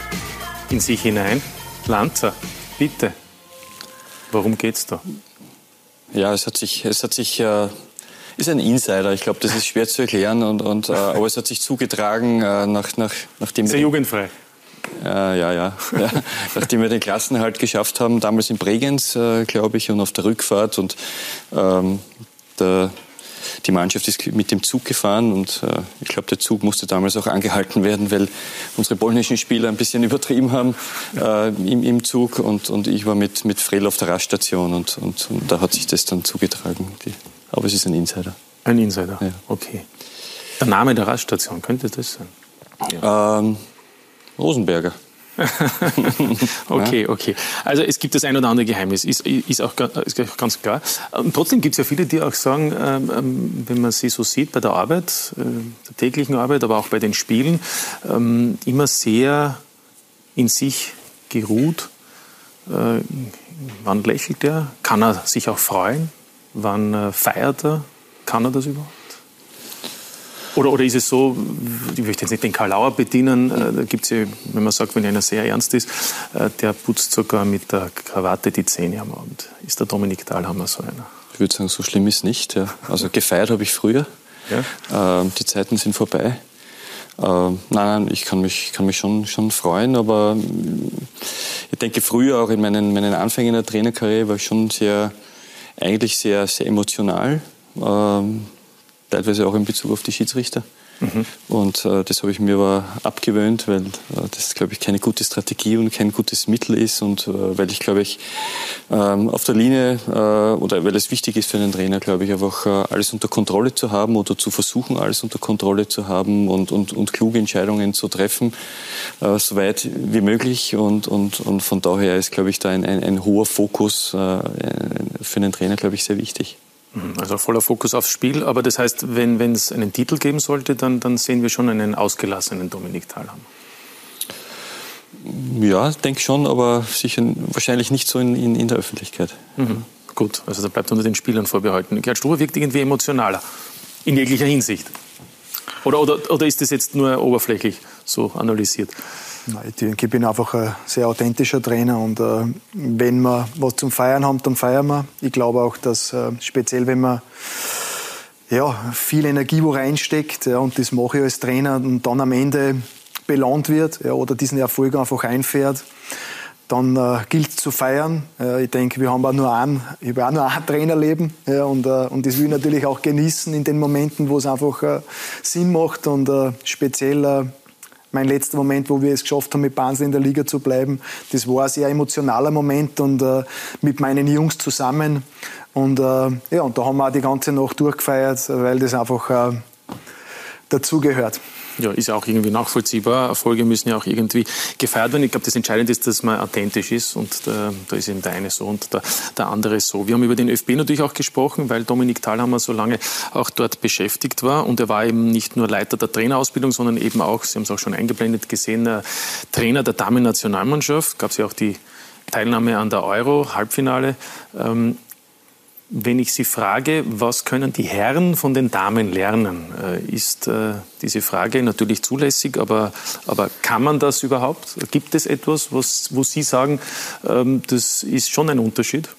in sich hinein. Lanza, bitte. Worum geht's da? Ja, es hat sich, es hat sich äh, ist ein Insider. Ich glaube, das ist schwer zu erklären. Und, und, äh, aber es hat sich zugetragen, äh, nach, nach, nachdem Sehr jugendfrei. Äh, ja, ja, ja. Nachdem wir den Klassenhalt geschafft haben, damals in Bregenz, äh, glaube ich, und auf der Rückfahrt. Und ähm, der, die Mannschaft ist mit dem Zug gefahren und äh, ich glaube, der Zug musste damals auch angehalten werden, weil unsere polnischen Spieler ein bisschen übertrieben haben äh, im, im, Zug und, und ich war mit, mit Frel auf der Raststation und, und, und da hat sich das dann zugetragen. Die, aber es ist ein Insider. Ein Insider, ja. okay. Der Name der Raststation, könnte das sein? Ja. Ähm, Rosenberger. okay, okay. Also es gibt das ein oder andere Geheimnis, ist, ist, auch, ist ganz klar. Und trotzdem gibt es ja viele, die auch sagen, ähm, ähm, wenn man sie so sieht bei der Arbeit, äh, der täglichen Arbeit, aber auch bei den Spielen, ähm, immer sehr in sich geruht. Äh, wann lächelt er? Kann er sich auch freuen? Wann äh, feiert er? Kann er das überhaupt? Oder, oder ist es so, ich möchte jetzt nicht den Karl Lauer bedienen, äh, da gibt es ja, wenn man sagt, wenn einer sehr ernst ist, äh, der putzt sogar mit der Krawatte die Zähne am Abend. Ist der Dominik Dahlhammer so einer? Ich würde sagen, so schlimm ist es nicht. Ja. Also gefeiert habe ich früher. Ja? Ähm, die Zeiten sind vorbei. Ähm, nein, nein, ich kann mich, kann mich schon, schon freuen, aber ich denke, früher auch in meinen, meinen Anfängen in der Trainerkarriere war ich schon sehr, eigentlich sehr, sehr emotional. Ähm, teilweise auch in Bezug auf die Schiedsrichter. Mhm. Und äh, das habe ich mir aber abgewöhnt, weil äh, das, glaube ich, keine gute Strategie und kein gutes Mittel ist. Und äh, weil ich, glaube ich, ähm, auf der Linie äh, oder weil es wichtig ist für einen Trainer, glaube ich, einfach äh, alles unter Kontrolle zu haben oder zu versuchen, alles unter Kontrolle zu haben und, und, und kluge Entscheidungen zu treffen, äh, so weit wie möglich. Und, und, und von daher ist, glaube ich, da ein, ein, ein hoher Fokus für einen Trainer, glaube ich, sehr wichtig. Mhm. Also voller Fokus aufs Spiel. Aber das heißt, wenn es einen Titel geben sollte, dann, dann sehen wir schon einen ausgelassenen Dominik Thalham. Ja, denke schon, aber sicher wahrscheinlich nicht so in, in, in der Öffentlichkeit. Mhm. Gut, also da bleibt unter den Spielern vorbehalten. Gerd Struber wirkt irgendwie emotionaler, in jeglicher Hinsicht. Oder, oder, oder ist das jetzt nur oberflächlich so analysiert? Ich ich bin einfach ein sehr authentischer Trainer und äh, wenn wir was zum Feiern haben, dann feiern wir. Ich glaube auch, dass äh, speziell, wenn man ja, viel Energie wo reinsteckt ja, und das mache ich als Trainer und dann am Ende belohnt wird ja, oder diesen Erfolg einfach einfährt, dann äh, gilt es zu feiern. Ich denke, wir haben auch nur ein, ich habe auch nur ein Trainerleben ja, und, äh, und das will ich natürlich auch genießen in den Momenten, wo es einfach äh, Sinn macht und äh, speziell mein letzter Moment, wo wir es geschafft haben, mit Basel in der Liga zu bleiben. Das war ein sehr emotionaler Moment und äh, mit meinen Jungs zusammen. Und, äh, ja, und da haben wir auch die ganze Nacht durchgefeiert, weil das einfach äh, dazugehört. Ja, ist auch irgendwie nachvollziehbar. Erfolge müssen ja auch irgendwie gefeiert werden. Ich glaube, das Entscheidende ist, dass man authentisch ist und da, da ist eben der eine so und der, der andere so. Wir haben über den ÖFB natürlich auch gesprochen, weil Dominik Thalhammer so lange auch dort beschäftigt war und er war eben nicht nur Leiter der Trainerausbildung, sondern eben auch, Sie haben es auch schon eingeblendet gesehen, äh, Trainer der Damen-Nationalmannschaft. Gab es ja auch die Teilnahme an der Euro, Halbfinale. Ähm, wenn ich Sie frage, was können die Herren von den Damen lernen, äh, ist äh, diese Frage natürlich zulässig, aber, aber kann man das überhaupt? Gibt es etwas, was, wo Sie sagen, ähm, das ist schon ein Unterschied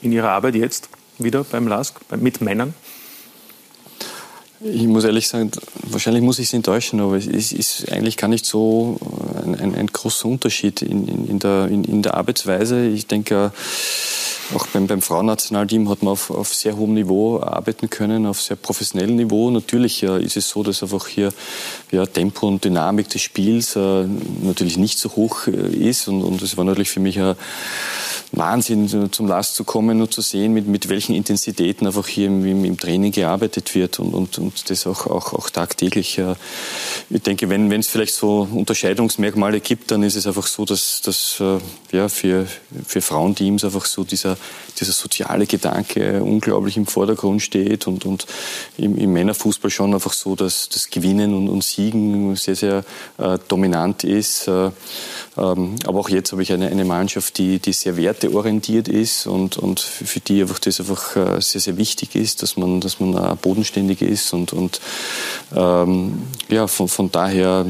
in Ihrer Arbeit jetzt wieder beim LASK mit Männern? Ich muss ehrlich sagen, wahrscheinlich muss ich Sie enttäuschen, aber es ist eigentlich gar nicht so ein, ein, ein großer Unterschied in, in, in, der, in, der Arbeitsweise. Ich denke, auch beim, beim Frauennationalteam hat man auf, auf sehr hohem Niveau arbeiten können, auf sehr professionellem Niveau. Natürlich ja, ist es so, dass einfach hier ja, Tempo und Dynamik des Spiels äh, natürlich nicht so hoch äh, ist. Und, und das war natürlich für mich ein Wahnsinn, zum Last zu kommen und zu sehen, mit, mit welchen Intensitäten einfach hier im, im Training gearbeitet wird und, und, und das auch, auch, auch tagtäglich. Ich denke, wenn es vielleicht so Unterscheidungsmerkmale gibt, dann ist es einfach so, dass, dass äh, ja, für, für Frauenteams einfach so dieser, dieser soziale Gedanke unglaublich im Vordergrund steht und, und im, im Männerfußball schon einfach so, dass das Gewinnen und, und Siegen sehr, sehr äh, dominant ist. Äh, ähm, aber auch jetzt habe ich eine, eine Mannschaft, die, die sehr werteorientiert ist und, und für die einfach das einfach äh, sehr, sehr wichtig ist, dass man, dass man bodenständig ist und, und ähm, ja, von, von daher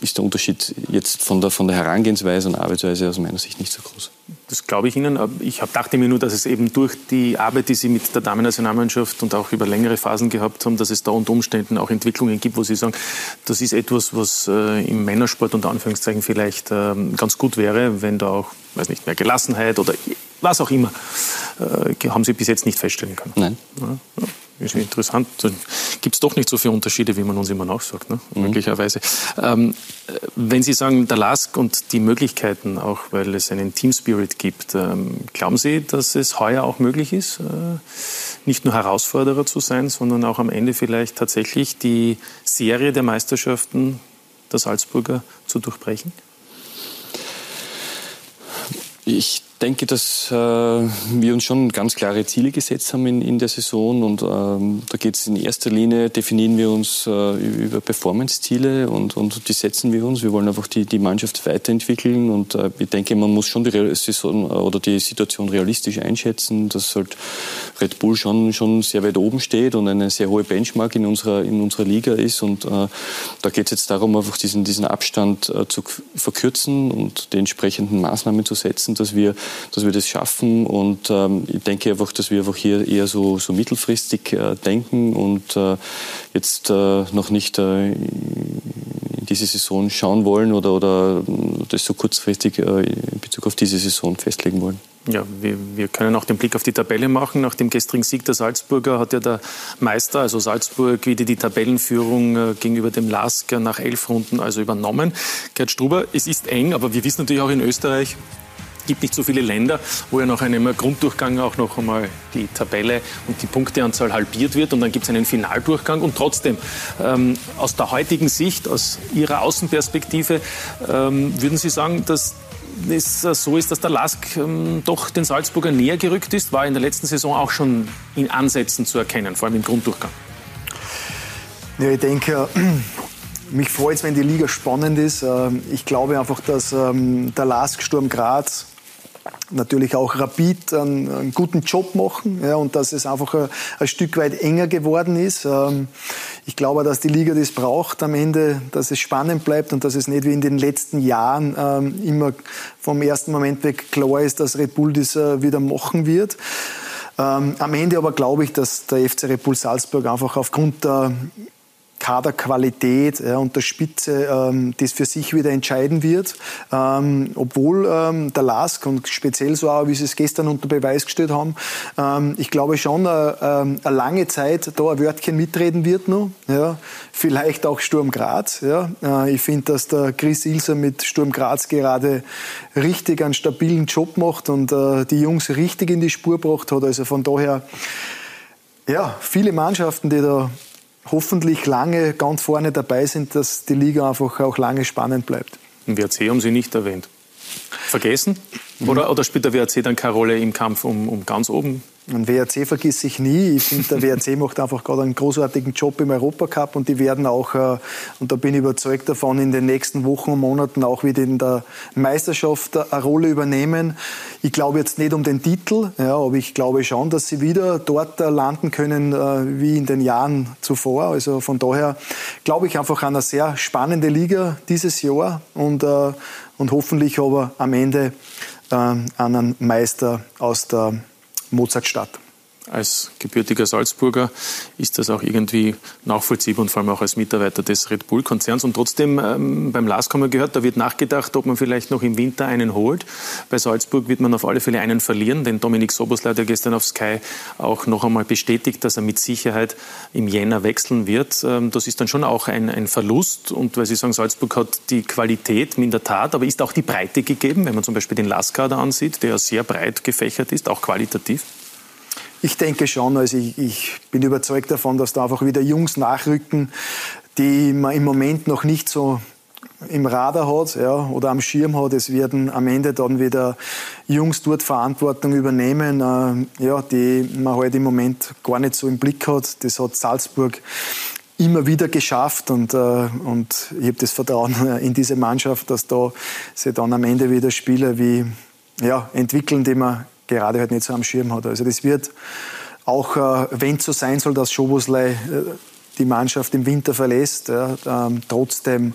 ist der Unterschied jetzt von der, von der Herangehensweise und Arbeitsweise aus meiner Sicht nicht so groß. Das glaube ich Ihnen. Ich dachte mir nur, dass es eben durch die Arbeit, die Sie mit der Damen-Nationalmannschaft und auch über längere Phasen gehabt haben, dass es da unter Umständen auch Entwicklungen gibt, wo Sie sagen, das ist etwas, was äh, im Männersport unter Anführungszeichen vielleicht ähm, ganz gut wäre, wenn da auch, weiß nicht, mehr Gelassenheit oder was auch immer, äh, haben Sie bis jetzt nicht feststellen können. Nein. Ja, ja ist interessant. Gibt es doch nicht so viele Unterschiede, wie man uns immer nachsagt, ne? Mhm. möglicherweise. Ähm, wenn Sie sagen, der LASK und die Möglichkeiten, auch weil es einen Team Spirit gibt, ähm, glauben Sie, dass es heuer auch möglich ist, äh, nicht nur Herausforderer zu sein, sondern auch am Ende vielleicht tatsächlich die Serie der Meisterschaften der Salzburger zu durchbrechen? Ich denke, dass äh, wir uns schon ganz klare Ziele gesetzt haben in, in der Saison und ähm, da geht es in erster Linie, definieren wir uns äh, über Performance-Ziele und, und die setzen wir uns. Wir wollen einfach die, die Mannschaft weiterentwickeln und äh, ich denke, man muss schon die Saison oder die Situation realistisch einschätzen, dass halt Red Bull schon, schon sehr weit oben steht und eine sehr hohe Benchmark in unserer, in unserer Liga ist und äh, da geht es jetzt darum, einfach diesen, diesen Abstand äh, zu verkürzen und die entsprechenden Maßnahmen zu setzen, dass wir dass wir das schaffen. Und ähm, ich denke einfach, dass wir einfach hier eher so, so mittelfristig äh, denken und äh, jetzt äh, noch nicht äh, in diese Saison schauen wollen oder, oder das so kurzfristig äh, in Bezug auf diese Saison festlegen wollen. Ja, wir, wir, können auch den Blick auf die Tabelle machen. Nach dem gestrigen Sieg der Salzburger hat ja der Meister, also Salzburg, wieder die Tabellenführung äh, gegenüber dem LASK nach elf Runden also übernommen. Gerd Struber, es ist eng, aber wir wissen natürlich auch in Österreich, gibt nicht so viele Länder, wo ja nach einem Grunddurchgang auch noch einmal die Tabelle und die Punkteanzahl halbiert wird und dann gibt es einen Finaldurchgang und trotzdem ähm, aus der heutigen Sicht, aus Ihrer Außenperspektive, ähm, würden Sie sagen, dass es so ist, dass der Lask ähm, doch den Salzburger näher gerückt ist, war in der letzten Saison auch schon in Ansätzen zu erkennen, vor allem im Grunddurchgang. Ja, ich denke, mich freut es, wenn die Liga spannend ist. Ähm, ich glaube einfach, dass ähm, der Lask Sturm Graz natürlich auch Rapid einen, einen, guten Job machen ja, und dass es einfach ein, ein, Stück weit enger geworden ist. Ähm, ich glaube, dass die Liga das braucht am Ende, dass es spannend bleibt und dass es nicht wie in den letzten Jahren ähm, immer vom ersten Moment weg klar ist, dass Red Bull das äh, wieder machen wird. Ähm, am Ende aber glaube ich, dass der FC Red Bull Salzburg einfach aufgrund der Kaderqualität ja, und der Spitze ähm, das für sich wieder entscheiden wird. Ähm, obwohl ähm, der LASK und speziell so auch, wie Sie es gestern unter Beweis gestellt haben, ähm, ich glaube schon äh, ähm, eine lange Zeit da ein Wörtchen mitreden wird noch. Ja. Vielleicht auch Sturm Graz. Ja. Äh, ich finde, dass der Chris Ilser mit Sturm Graz gerade richtig einen stabilen Job macht und äh, die Jungs richtig in die Spur gebracht hat. Also von daher, ja, viele Mannschaften, die da hoffentlich lange ganz vorne dabei sind, dass die Liga einfach auch lange spannend bleibt. Den WRC haben Sie nicht erwähnt. Vergessen? Oder, oder spielt der WRC dann keine Rolle im Kampf um, um ganz oben? Ein WRC vergiss ich nie. Ich finde, der WRC macht einfach gerade einen großartigen Job im Europacup und die werden auch, äh, und da bin ich überzeugt davon, in den nächsten Wochen und Monaten auch wieder in der Meisterschaft eine Rolle übernehmen. Ich glaube jetzt nicht um den Titel, ja, aber ich glaube schon, dass sie wieder dort äh, landen können äh, wie in den Jahren zuvor. Also von daher glaube ich einfach an eine sehr spannende Liga dieses Jahr und, und hoffentlich aber am Ende einen Meister aus der Mozartstadt. Als gebürtiger Salzburger ist das auch irgendwie nachvollziehbar und vor allem auch als Mitarbeiter des Red Bull-Konzerns. Und trotzdem, ähm, beim LASK haben wir gehört, da wird nachgedacht, ob man vielleicht noch im Winter einen holt. Bei Salzburg wird man auf alle Fälle einen verlieren, denn Dominik Sobos hat ja gestern auf Sky auch noch einmal bestätigt, dass er mit Sicherheit im Jänner wechseln wird. Ähm, das ist dann schon auch ein, ein Verlust. Und weil Sie sagen, Salzburg hat die Qualität in der Tat, aber ist auch die Breite gegeben, wenn man zum Beispiel den LASK-Kader ansieht, der sehr breit gefächert ist, auch qualitativ? Ich denke schon. Also ich, ich bin überzeugt davon, dass da einfach wieder Jungs nachrücken, die man im Moment noch nicht so im Radar hat ja, oder am Schirm hat. Es werden am Ende dann wieder Jungs dort Verantwortung übernehmen, äh, ja, die man halt im Moment gar nicht so im Blick hat. Das hat Salzburg immer wieder geschafft und, äh, und ich habe das Vertrauen in diese Mannschaft, dass da sie dann am Ende wieder Spieler wie ja, entwickeln, die man gerade halt nicht so am Schirm hat. Also das wird auch, äh, wenn es so sein soll, dass Schoboslei äh, die Mannschaft im Winter verlässt, ja, ähm, trotzdem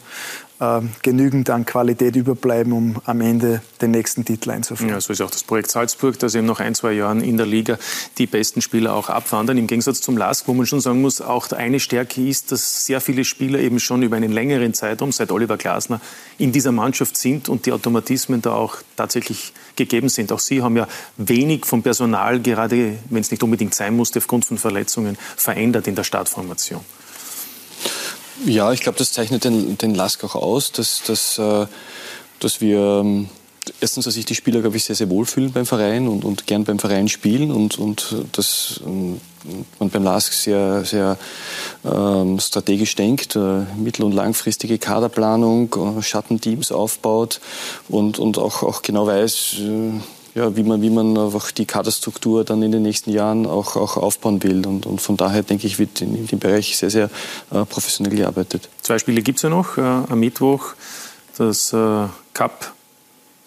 genügend an Qualität überbleiben, um am Ende den nächsten Titel einzuführen. Ja, so ist auch das Projekt Salzburg, dass eben nach ein, zwei Jahren in der Liga die besten Spieler auch abwandern. Im Gegensatz zum LASK, wo man schon sagen muss, auch eine Stärke ist, dass sehr viele Spieler eben schon über einen längeren Zeitraum, seit Oliver Glasner, in dieser Mannschaft sind und die Automatismen da auch tatsächlich gegeben sind. Auch Sie haben ja wenig vom Personal, gerade wenn es nicht unbedingt sein musste, aufgrund von Verletzungen, verändert in der Startformation. Ja, ich glaube, das zeichnet den, den Lask auch aus, dass, dass, äh, dass wir ähm, erstens, dass sich die Spieler, glaube ich, sehr, sehr wohlfühlen beim Verein und, und gern beim Verein spielen und, und dass man beim LASK sehr, sehr ähm, strategisch denkt, äh, mittel- und langfristige Kaderplanung, äh, Schattenteams aufbaut und, und auch, auch genau weiß, äh, ja, wie man, wie man einfach die Kaderstruktur dann in den nächsten Jahren auch, auch aufbauen will. Und, und von daher denke ich, wird in, in dem Bereich sehr, sehr äh, professionell gearbeitet. Zwei Spiele gibt es ja noch. Äh, am Mittwoch das äh, Cup.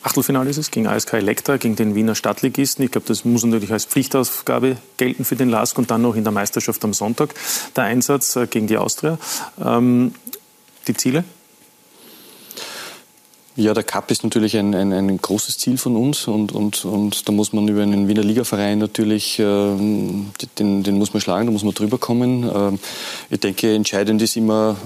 Achtelfinale ist es, gegen ASK Elektra, gegen den Wiener Stadtligisten. Ich glaube, das muss natürlich als Pflichtaufgabe gelten für den LASK und dann noch in der Meisterschaft am Sonntag der Einsatz äh, gegen die Austria. Ähm, die Ziele? Ja, der Cup ist natürlich ein, ein, ein großes Ziel von uns und, und, und da muss man über einen Wiener Ligaverein natürlich, äh, den, den muss man schlagen, da muss man drüber kommen. Äh, ich denke, entscheidend ist immer,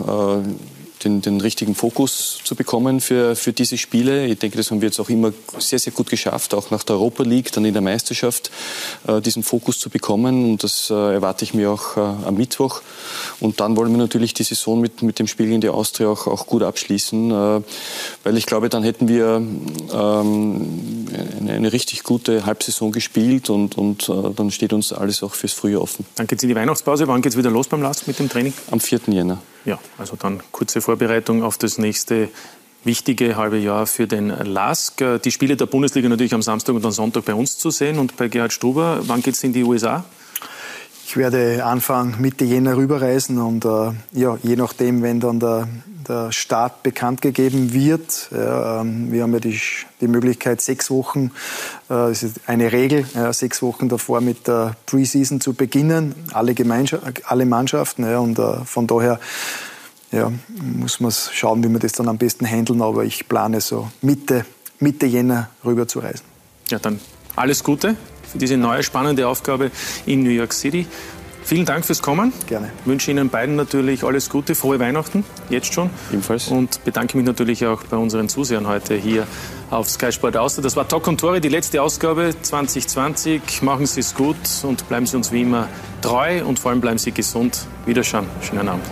äh, den, den richtigen Fokus zu bekommen für, für diese Spiele. Ich denke, das haben wir jetzt auch immer sehr, sehr gut geschafft, auch nach der Europa League, dann in der Meisterschaft, äh, diesen Fokus zu bekommen. Und das äh, erwarte ich mir auch äh, am Mittwoch. Und dann wollen wir natürlich die Saison mit, mit dem Spiel in der Austria auch, auch gut abschließen, weil ich glaube, dann hätten wir ähm, eine, eine, richtig gute Halbsaison gespielt und, und dann steht uns alles auch fürs Frühjahr offen. Dann geht es in die Weihnachtspause. Wann geht es wieder los beim LASK mit dem Training? Am 4. Jänner. Ja, also dann kurze Vorbereitung auf das nächste wichtige halbe Jahr für den LASK. Die Spiele der Bundesliga natürlich am Samstag und am Sonntag bei uns zu sehen und bei Gerhard Struber. Wann geht es in die USA? Ich werde Anfang Mitte Jänner rüberreisen und äh, ja, je nachdem, wenn dann der, der Start bekannt gegeben wird. Ja, ähm, wir haben ja die, die Möglichkeit, sechs Wochen, äh, das ist eine Regel, ja, sechs Wochen davor mit der Preseason zu beginnen, alle, alle Mannschaften. Ja, und äh, von daher muss man schauen, wie wir das dann am besten handeln. Aber ich plane so Mitte, Mitte Jänner rüber zu reisen. Ja, dann alles Gute für diese neue spannende Aufgabe in New York City. Vielen Dank fürs Kommen. Gerne. Ich wünsche Ihnen beiden natürlich alles Gute, frohe Weihnachten, jetzt schon. Ebenfalls. Und bedanke mich natürlich auch bei unseren Zusehern heute hier auf Sky Sport Austria. Das war Talk und Tore, die letzte Ausgabe 2020. Machen Sie es gut und bleiben Sie uns wie immer treu und vor allem bleiben Sie gesund. Wiederschauen. Schönen Abend.